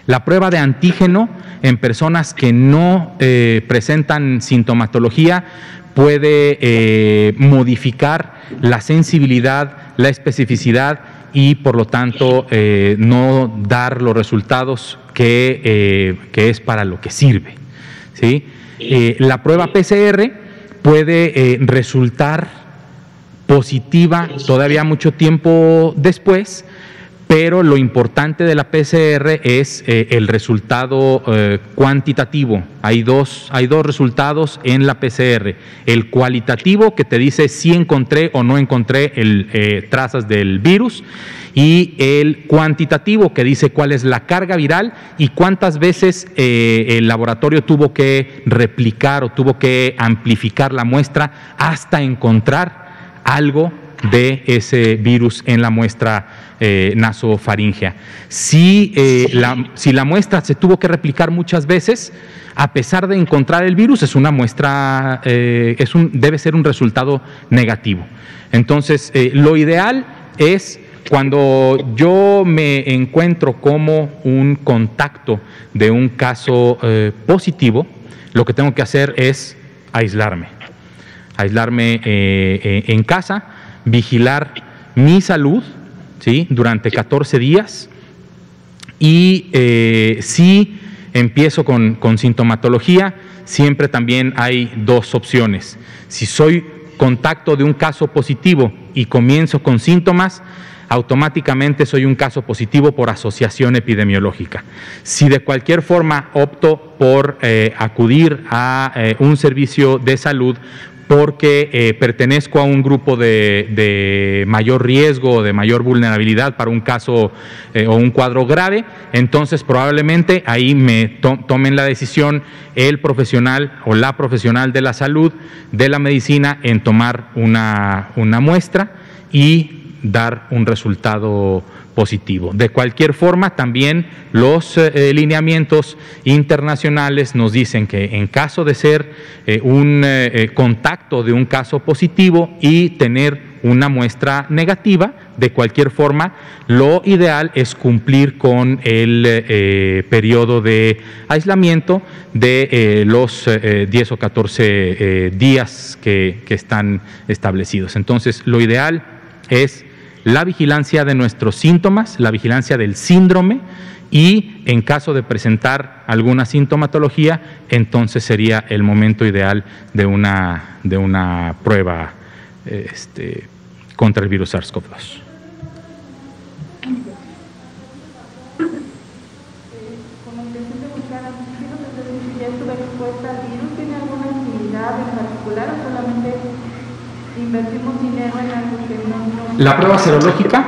Speaker 1: La prueba de antígeno en personas que no eh, presentan sintomatología puede eh, modificar la sensibilidad, la especificidad y por lo tanto eh, no dar los resultados que, es para lo que sirve. ¿sí? la prueba PCR puede resultar positiva todavía mucho tiempo después, pero lo importante de la PCR es eh, el resultado eh, cuantitativo. Hay dos, hay dos resultados en la PCR. El cualitativo, que te dice si encontré o no encontré el, eh, trazas del virus, y el cuantitativo, que dice cuál es la carga viral y cuántas veces el laboratorio tuvo que replicar o tuvo que amplificar la muestra hasta encontrar algo de ese virus en la muestra eh, nasofaringea. Si, eh, la, si la muestra se tuvo que replicar muchas veces, a pesar de encontrar el virus, es una muestra, eh, es un, debe ser un resultado negativo. Entonces, lo ideal es cuando yo me encuentro como un contacto de un caso positivo, lo que tengo que hacer es aislarme. Aislarme en casa, vigilar mi salud, ¿sí? Durante 14 días. Y eh, si empiezo con, con sintomatología, siempre también hay dos opciones. Si soy contacto de un caso positivo y comienzo con síntomas, automáticamente soy un caso positivo por asociación epidemiológica. Si de cualquier forma opto por eh, acudir a eh, un servicio de salud, porque eh, pertenezco a un grupo de, mayor riesgo o de mayor vulnerabilidad para un caso eh, o un cuadro grave, entonces probablemente ahí me tomen la decisión el profesional o la profesional de la salud, de la medicina, en tomar una muestra y dar un resultado positivo. De cualquier forma, también los eh, lineamientos internacionales nos dicen que en caso de ser eh, un eh, contacto de un caso positivo y tener una muestra negativa, de cualquier forma, lo ideal es cumplir con el periodo de aislamiento de los 10 o 14 días que, que están establecidos. Entonces, lo ideal es la vigilancia de nuestros síntomas, la vigilancia del síndrome y en caso de presentar alguna sintomatología, entonces sería el momento ideal de una, de una prueba este, contra el virus SARS-CoV-2. Invertimos dinero en algo que no, La prueba serológica,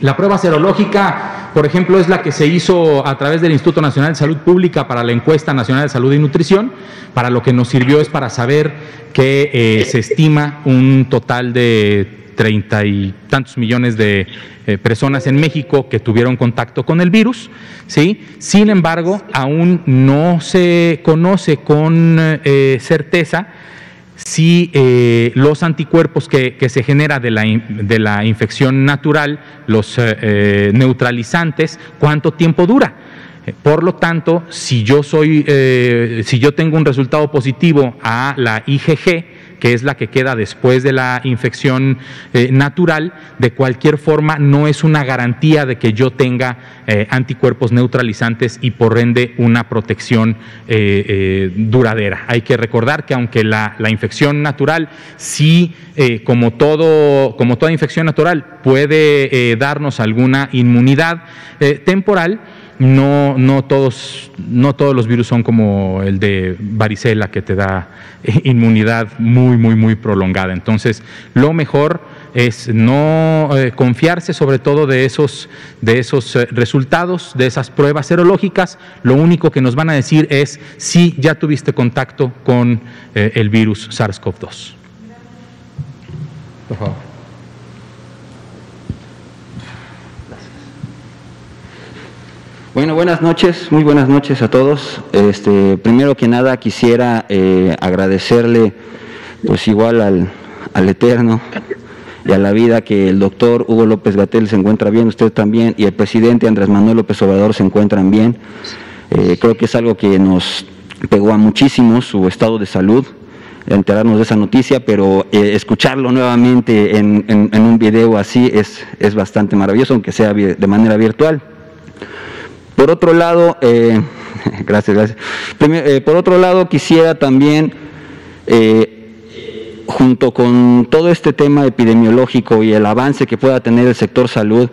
Speaker 1: la prueba serológica, por ejemplo, es la que se hizo a través del Instituto Nacional de Salud Pública para la encuesta nacional de salud y nutrición. Para lo que nos sirvió es para saber que eh, se estima un total de treinta y tantos millones de eh, personas en México que tuvieron contacto con el virus, ¿sí? Sin embargo, aún no se conoce con eh, certeza si eh, los anticuerpos que, se genera de la, de la, infección natural, los eh, eh, neutralizantes, cuánto tiempo dura. Por lo tanto, si yo soy, si yo tengo un resultado positivo a la IgG, que es la que queda después de la infección eh, natural, de cualquier forma no es una garantía de que yo tenga eh, anticuerpos neutralizantes y por ende una protección eh, duradera. Hay que recordar que aunque la, la infección natural sí, como, todo, como toda infección natural, puede darnos alguna inmunidad temporal, no, no, todos, no todos los virus son como el de varicela que te da [laughs] inmunidad muy, muy, muy prolongada. Entonces, lo mejor es no eh, confiarse sobre todo de esos, de esos eh, resultados, de esas pruebas serológicas. Lo único que nos van a decir es si ya tuviste contacto con eh, el virus SARS-CoV-2. Por favor.
Speaker 5: Bueno, buenas noches, muy buenas noches a todos. Este, primero que nada quisiera eh, agradecerle, pues igual al, al, Eterno y a la vida que el doctor Hugo López Gatel se encuentra bien, usted también, y el presidente Andrés Manuel López Obrador se encuentran bien. Eh, creo que es algo que nos pegó a muchísimos su estado de salud, enterarnos de esa noticia, pero eh, escucharlo nuevamente en, en, un video así es, es bastante maravilloso, aunque sea de manera virtual. Por otro lado, eh, [laughs] gracias, gracias. Eh, por otro lado, quisiera también, eh, junto con todo este tema epidemiológico y el avance que pueda tener el sector salud,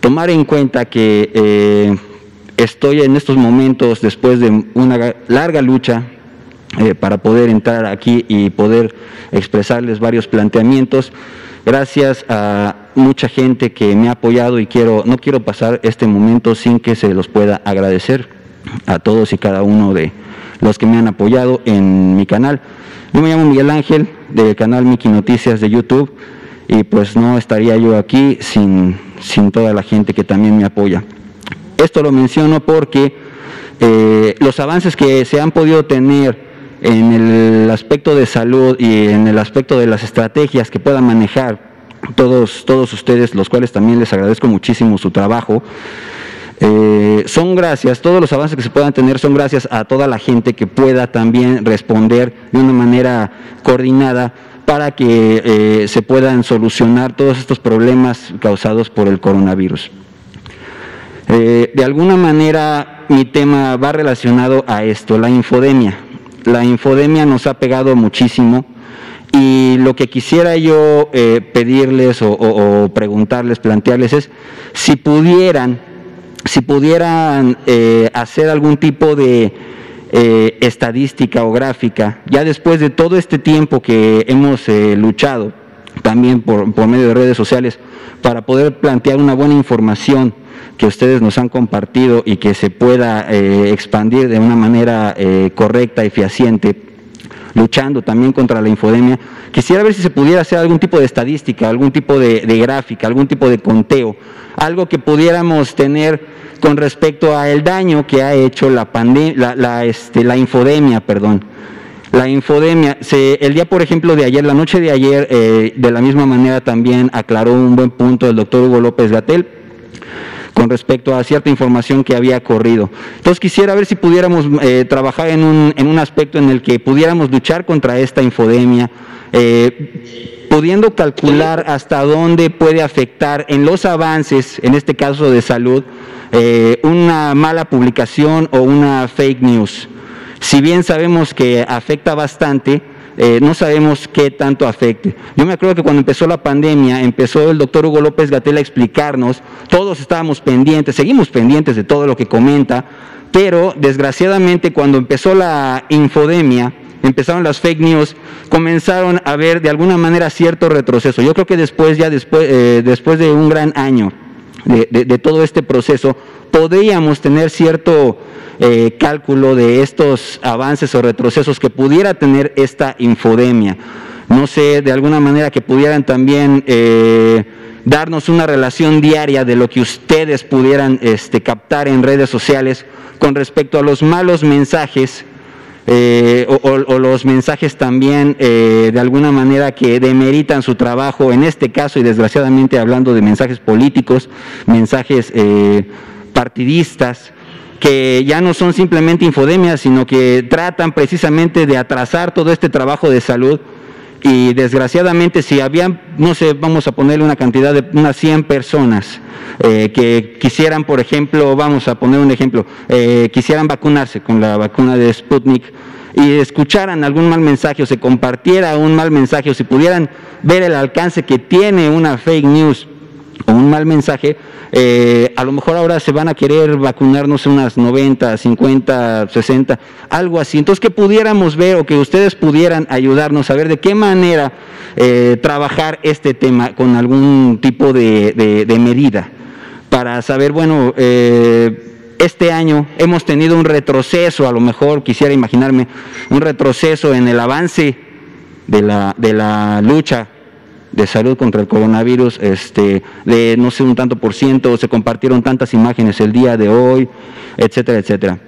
Speaker 5: tomar en cuenta que estoy en estos momentos, después de una larga lucha, para poder entrar aquí y poder expresarles varios planteamientos gracias a mucha gente que me ha apoyado y quiero, no quiero pasar este momento sin que se los pueda agradecer a todos y cada uno de los que me han apoyado en mi canal. Yo me llamo Miguel Ángel del canal Miki Noticias de YouTube y pues no estaría yo aquí sin, sin toda la gente que también me apoya. Esto lo menciono porque eh, los avances que se han podido tener en el aspecto de salud y en el aspecto de las estrategias que puedan manejar todos, todos ustedes, los cuales también les agradezco muchísimo su trabajo. Eh, son gracias, todos los avances que se puedan tener son gracias a toda la gente que pueda también responder de una manera coordinada para que eh, se puedan solucionar todos estos problemas causados por el coronavirus. Eh, de alguna manera mi tema va relacionado a esto, la infodemia la infodemia nos ha pegado muchísimo y lo que quisiera yo eh, pedirles o, preguntarles, plantearles es si pudieran, si pudieran eh, hacer algún tipo de eh, estadística o gráfica, ya después de todo este tiempo que hemos luchado, también por, por medio de redes sociales, para poder plantear una buena información que ustedes nos han compartido y que se pueda eh, expandir de una manera eh, correcta y fehaciente, luchando también contra la infodemia. Quisiera ver si se pudiera hacer algún tipo de estadística, algún tipo de, gráfica, algún tipo de conteo, algo que pudiéramos tener con respecto al daño que ha hecho la, la, la, este, la infodemia, perdón. La infodemia, se, el día, por ejemplo, de ayer, la noche de ayer, eh, de la misma manera también aclaró un buen punto el doctor Hugo López Gatel, con respecto a cierta información que había corrido. Entonces quisiera ver si pudiéramos eh, trabajar en un, en un, aspecto en el que pudiéramos luchar contra esta infodemia, eh, pudiendo calcular hasta dónde puede afectar en los avances, en este caso de salud, eh, una mala publicación o una fake news. Si bien sabemos que afecta bastante, eh, no sabemos qué tanto afecte. Yo me acuerdo que cuando empezó la pandemia, empezó el doctor Hugo López Gatel a explicarnos, todos estábamos pendientes, seguimos pendientes de todo lo que comenta, pero desgraciadamente cuando empezó la infodemia, empezaron las fake news, comenzaron a ver de alguna manera cierto retroceso. Yo creo que después, ya después, eh, después de un gran año de todo este proceso, podríamos tener cierto eh, cálculo de estos avances o retrocesos que pudiera tener esta infodemia. No sé, de alguna manera que pudieran también eh, darnos una relación diaria de lo que ustedes pudieran este, captar en redes sociales con respecto a los malos mensajes eh, o, los mensajes también de alguna manera que demeritan su trabajo, en este caso y desgraciadamente hablando de mensajes políticos, mensajes partidistas, que ya no son simplemente infodemias, sino que tratan precisamente de atrasar todo este trabajo de salud. Y desgraciadamente si había, no sé, vamos a ponerle una cantidad de unas 100 personas eh, que quisieran, por ejemplo, vamos a poner un ejemplo, eh, quisieran vacunarse con la vacuna de Sputnik y escucharan algún mal mensaje o se compartiera un mal mensaje o si pudieran ver el alcance que tiene una fake news o un mal mensaje, eh, a lo mejor ahora se van a querer vacunarnos unas 90, 50, 60, algo así. Entonces que pudiéramos ver o que ustedes pudieran ayudarnos a ver de qué manera eh, trabajar este tema con algún tipo de, medida para saber, bueno, eh, este año hemos tenido un retroceso, a lo mejor quisiera imaginarme, un retroceso en el avance de la, de la lucha de salud contra el coronavirus, este, de no sé un tanto por ciento, se compartieron tantas imágenes el día de hoy, etcétera, etcétera.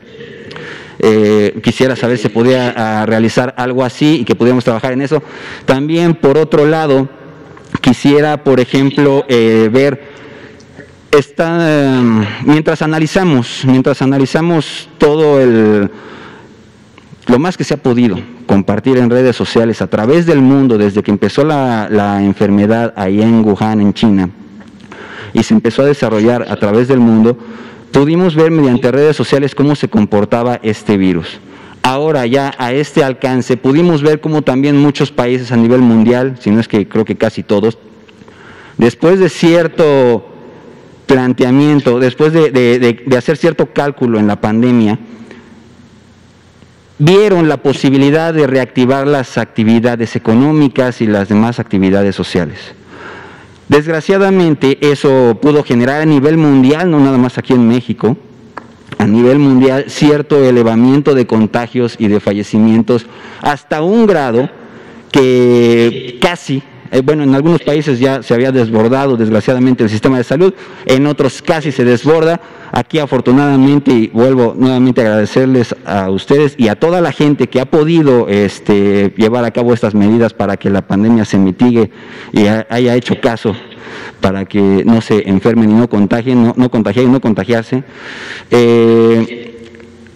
Speaker 5: Eh, quisiera saber si podía ah, realizar algo así y que pudiéramos trabajar en eso. También, por otro lado, quisiera, por ejemplo, eh, ver, esta, mientras analizamos, mientras analizamos todo el, lo más que se ha podido, compartir en redes sociales a través del mundo desde que empezó la, enfermedad ahí en Wuhan, en China, y se empezó a desarrollar a través del mundo, pudimos ver mediante redes sociales cómo se comportaba este virus. Ahora ya a este alcance pudimos ver cómo también muchos países a nivel mundial, si no es que creo que casi todos, después de cierto planteamiento, después de hacer cierto cálculo en la pandemia, vieron la posibilidad de reactivar las actividades económicas y las demás actividades sociales. Desgraciadamente eso pudo generar a nivel mundial, no nada más aquí en México, a nivel mundial cierto elevamiento de contagios y de fallecimientos hasta un grado que casi eh, bueno, en algunos países ya se había desbordado desgraciadamente el sistema de salud, en otros casi se desborda. Aquí afortunadamente, y vuelvo nuevamente a agradecerles a ustedes y a toda la gente que ha podido este, llevar a cabo estas medidas para que la pandemia se mitigue y haya hecho caso para que no se enfermen y no contagien, no, no y no contagiarse. Eh,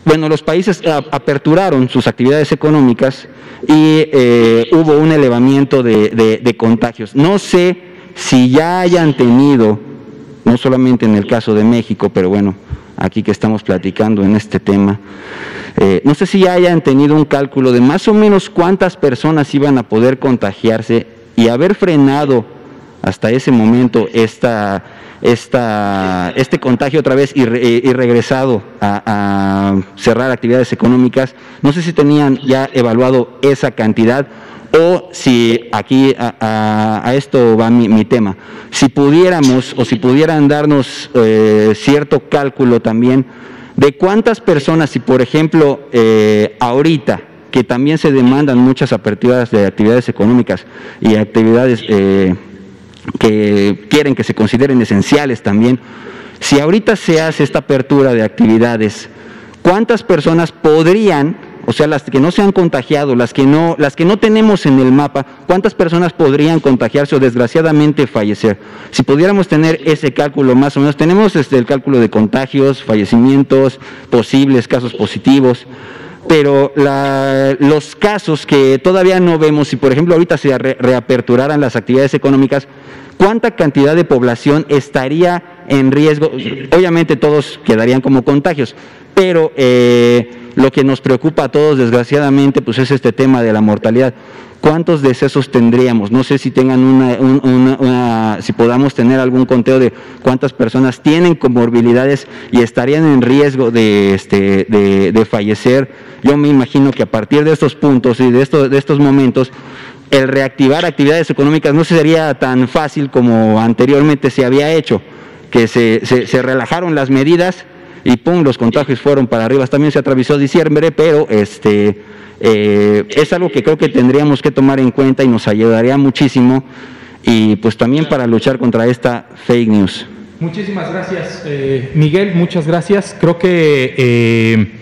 Speaker 5: bueno, los países aperturaron sus actividades económicas y eh, hubo un elevamiento de, contagios. No sé si ya hayan tenido, no solamente en el caso de México, pero bueno, aquí que estamos platicando en este tema, eh, no sé si ya hayan tenido un cálculo de más o menos cuántas personas iban a poder contagiarse y haber frenado hasta ese momento esta esta, este contagio otra vez y, regresado a, cerrar actividades económicas. No sé si tenían ya evaluado esa cantidad o si aquí a, esto va mi, tema. Si pudiéramos o si pudieran darnos eh, cierto cálculo también de cuántas personas, si por ejemplo eh, ahorita que también se demandan muchas aperturas de actividades económicas y actividades eh, que quieren que se consideren esenciales también. Si ahorita se hace esta apertura de actividades, ¿cuántas personas podrían, o sea, las que no se han contagiado, las que no, las que no tenemos en el mapa, cuántas personas podrían contagiarse o desgraciadamente fallecer? Si pudiéramos tener ese cálculo más o menos, tenemos este, el cálculo de contagios, fallecimientos, posibles casos positivos, pero los casos que todavía no vemos, si por ejemplo ahorita se reaperturaran las actividades económicas, ¿cuánta cantidad de población estaría en riesgo? Obviamente todos quedarían como contagios, pero eh, lo que nos preocupa a todos desgraciadamente pues es este tema de la mortalidad. ¿Cuántos decesos tendríamos? No sé si tengan una, si podamos tener algún conteo de cuántas personas tienen comorbilidades y estarían en riesgo de, este, de, fallecer. Yo me imagino que a partir de estos puntos y de estos momentos, el reactivar actividades económicas no sería tan fácil como anteriormente se había hecho, que se, se, se relajaron las medidas y pum, los contagios fueron para arriba. También se atravesó diciembre, pero este eh, es algo que creo que tendríamos que tomar en cuenta y nos ayudaría muchísimo y pues también para luchar contra esta fake news.
Speaker 1: Muchísimas gracias, eh, Miguel, muchas gracias. Creo que eh,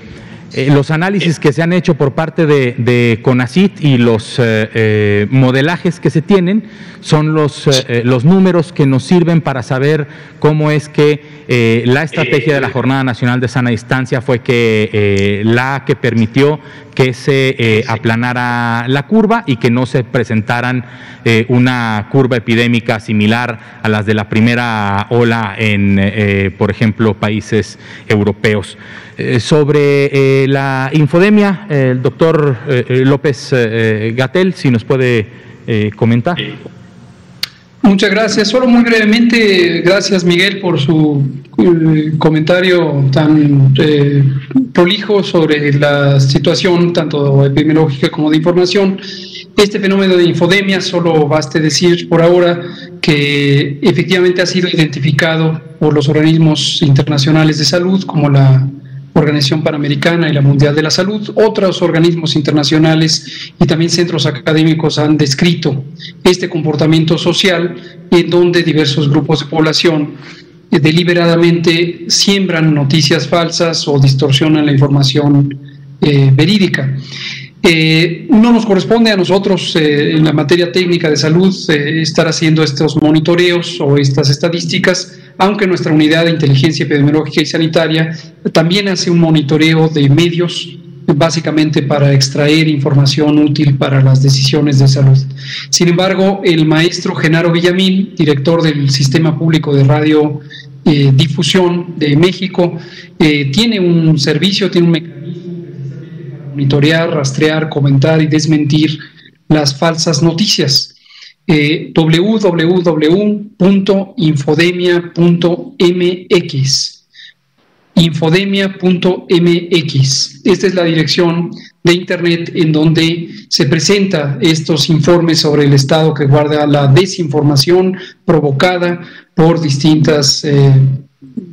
Speaker 1: eh, los análisis que se han hecho por parte de, de CONACIT y los eh, eh, modelajes que se tienen son los, los números que nos sirven para saber cómo es que la estrategia de la Jornada Nacional de Sana Distancia fue que la que permitió que se eh, aplanara la curva y que no se presentaran eh, una curva epidémica similar a las de la primera ola en, por ejemplo, países europeos. sobre la infodemia, el doctor López Gatel, si nos puede comentar.
Speaker 2: Muchas gracias. Solo muy brevemente, gracias Miguel por su eh, comentario tan eh, prolijo sobre la situación tanto epidemiológica como de información. Este fenómeno de infodemia, solo baste decir por ahora que efectivamente ha sido identificado por los organismos internacionales de salud como la Organización Panamericana y la Mundial de la Salud, otros organismos internacionales y también centros académicos han descrito este comportamiento social en donde diversos grupos de población eh, deliberadamente siembran noticias falsas o distorsionan la información eh, verídica. Eh, no nos corresponde a nosotros en la materia técnica de salud estar haciendo estos monitoreos o estas estadísticas, aunque nuestra unidad de inteligencia epidemiológica y sanitaria también hace un monitoreo de medios básicamente para extraer información útil para las decisiones de salud. Sin embargo, el maestro Genaro Villamil, director del Sistema Público de Radio eh, Difusión de México, eh, tiene un servicio, tiene un mecanismo para monitorear, rastrear, comentar y desmentir las falsas noticias eh, www.infodemia.mx infodemia.mx. Esta es la dirección de Internet en donde se presenta estos informes sobre el estado que guarda la desinformación provocada por distintos eh,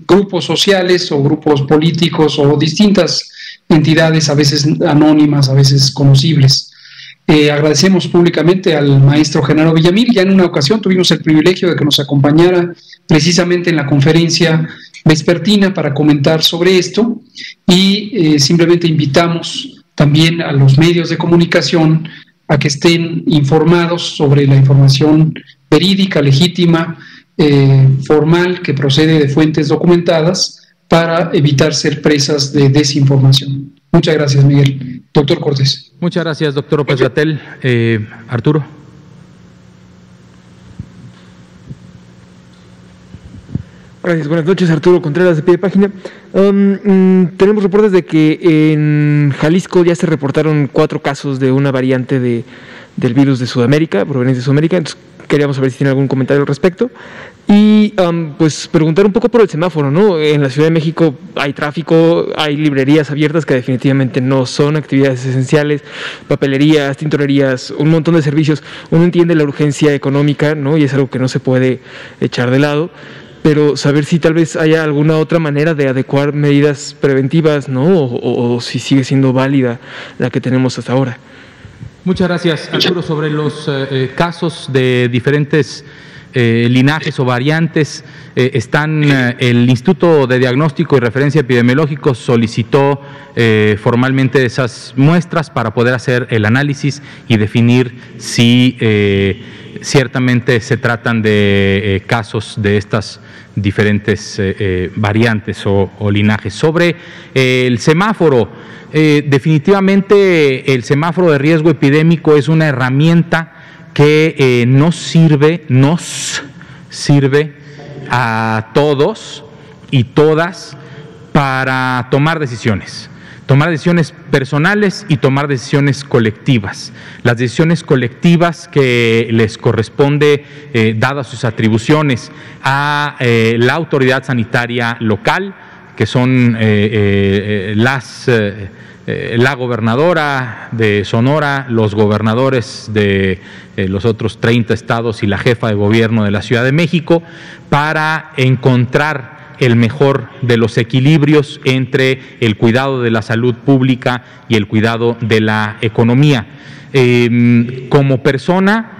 Speaker 2: grupos sociales o grupos políticos o distintas entidades, a veces anónimas, a veces conocibles. Eh, agradecemos públicamente al maestro Genaro Villamil. Ya en una ocasión tuvimos el privilegio de que nos acompañara precisamente en la conferencia vespertina para comentar sobre esto y eh, simplemente invitamos también a los medios de comunicación a que estén informados sobre la información verídica, legítima, eh, formal, que procede de fuentes documentadas para evitar ser presas de desinformación. Muchas gracias, Miguel. Doctor Cortés.
Speaker 1: Muchas gracias, doctor López Gatel. Eh, Arturo.
Speaker 6: Gracias, buenas noches, Arturo Contreras de pie de página. Um, mm, tenemos reportes de que en Jalisco ya se reportaron cuatro casos de una variante de, del virus de Sudamérica, proveniente de Sudamérica, entonces queríamos saber si tiene algún comentario al respecto. Y um, pues preguntar un poco por el semáforo, ¿no? En la Ciudad de México hay tráfico, hay librerías abiertas que definitivamente no son actividades esenciales, papelerías, tintorerías, un montón de servicios. Uno entiende la urgencia económica, ¿no? Y es algo que no se puede echar de lado pero saber si tal vez haya alguna otra manera de adecuar medidas preventivas, ¿no? O, si sigue siendo válida la que tenemos hasta ahora.
Speaker 1: Muchas gracias, Arturo. Sobre los eh, eh, casos de diferentes eh, linajes o variantes eh, están, eh, el Instituto de Diagnóstico y Referencia Epidemiológico solicitó formalmente esas muestras para poder hacer el análisis y definir si ciertamente se tratan de casos de estas diferentes variantes o, o, linajes. Sobre el semáforo, definitivamente el semáforo de riesgo epidémico es una herramienta que eh, nos sirve, nos sirve a todos y todas para tomar decisiones. Tomar decisiones personales y tomar decisiones colectivas. Las decisiones colectivas que les corresponde, eh, dadas sus atribuciones, a eh, la autoridad sanitaria local, que son las eh, la gobernadora de Sonora, los gobernadores de eh, los otros 30 estados y la jefa de gobierno de la Ciudad de México para encontrar el mejor de los equilibrios entre el cuidado de la salud pública y el cuidado de la economía. Em, como persona,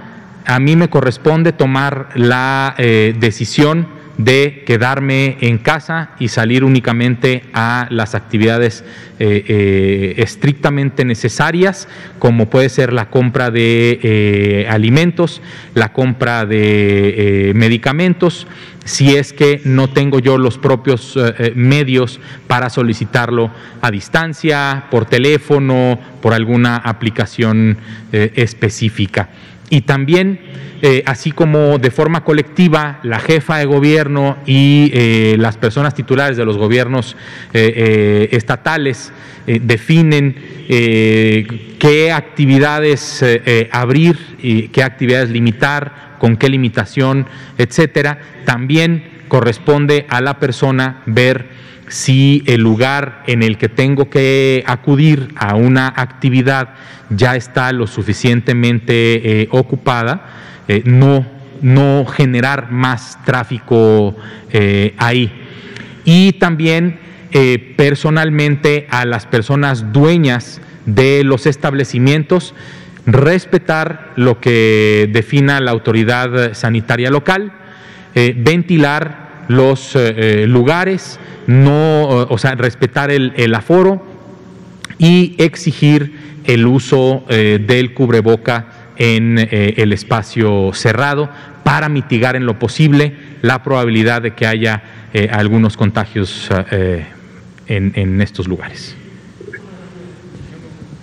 Speaker 1: a mí me corresponde tomar la eh, decisión de quedarme en casa y salir únicamente a las actividades eh, eh, estrictamente necesarias, como puede ser la compra de eh, alimentos, la compra de medicamentos, si es que no tengo yo los propios medios para solicitarlo a distancia, por teléfono, por alguna aplicación específica. Y también eh, así como de forma colectiva la jefa de gobierno y eh, las personas titulares de los gobiernos eh, estatales definen qué actividades abrir y qué actividades limitar, con qué limitación, etcétera, también corresponde a la persona ver si el lugar en el que tengo que acudir a una actividad ya está lo suficientemente ocupada eh, no, no generar más tráfico eh, ahí. Y también eh, personalmente a las personas dueñas de los establecimientos, respetar lo que defina la autoridad sanitaria local, ventilar los lugares, no, o sea, respetar el, el aforo y exigir el uso del cubreboca en eh, el espacio cerrado para mitigar en lo posible la probabilidad de que haya eh, algunos contagios eh, en, estos lugares.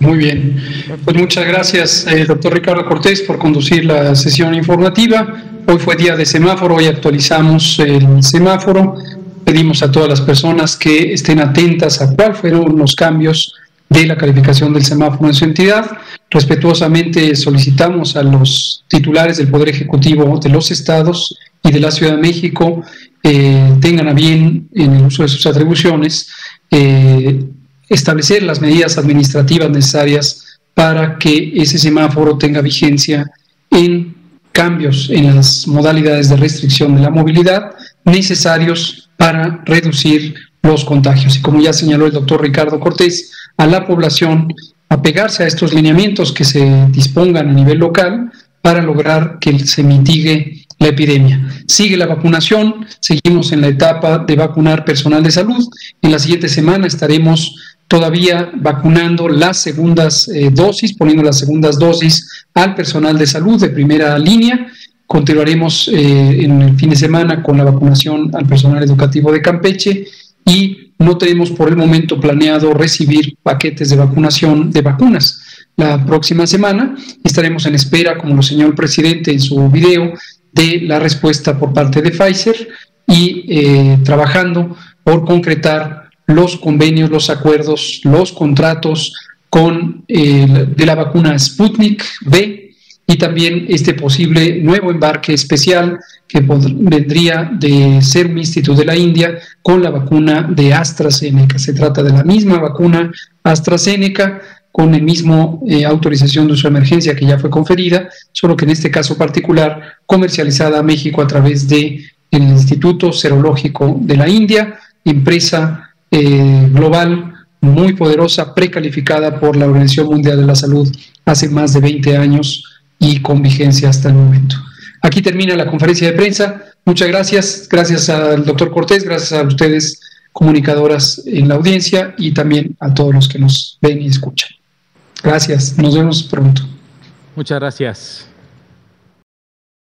Speaker 2: Muy bien. Pues muchas gracias, doctor Ricardo Cortés, por conducir la sesión informativa. Hoy fue día de semáforo, hoy actualizamos el semáforo. Pedimos a todas las personas que estén atentas a cuáles fueron los cambios de la calificación del semáforo en su entidad. Respetuosamente solicitamos a los titulares del Poder Ejecutivo de los estados y de la Ciudad de México eh, tengan a bien en el uso de sus atribuciones eh, establecer las medidas administrativas necesarias para que ese semáforo tenga vigencia en cambios en las modalidades de restricción de la movilidad necesarios para reducir los contagios. Y como ya señaló el doctor Ricardo Cortés, a la población a pegarse a estos lineamientos que se dispongan a nivel local para lograr que se mitigue la epidemia. Sigue la vacunación, seguimos en la etapa de vacunar personal de salud. En la siguiente semana estaremos todavía vacunando las segundas eh, dosis, poniendo las segundas dosis al personal de salud de primera línea. Continuaremos eh, en el fin de semana con la vacunación al personal educativo de Campeche y no tenemos por el momento planeado recibir paquetes de vacunación de vacunas. La próxima semana estaremos en espera, como lo señaló el presidente en su video, de la respuesta por parte de Pfizer y eh, trabajando por concretar los convenios, los acuerdos, los contratos con eh, de la vacuna Sputnik V y también este posible nuevo embarque especial que vendría de ser un instituto de la India con la vacuna de AstraZeneca. Se trata de la misma vacuna AstraZeneca con el mismo eh, autorización de uso emergencia que ya fue conferida, solo que en este caso particular comercializada a México a través de el Instituto Serológico de la India, empresa eh, global muy poderosa, precalificada por la Organización Mundial de la Salud hace más de 20 años y con vigencia hasta el momento. Aquí termina la conferencia de prensa. Muchas gracias. Gracias al doctor Cortés, gracias a ustedes, comunicadoras en la audiencia y también a todos los que nos ven y escuchan. Gracias. Nos vemos pronto.
Speaker 1: Muchas gracias.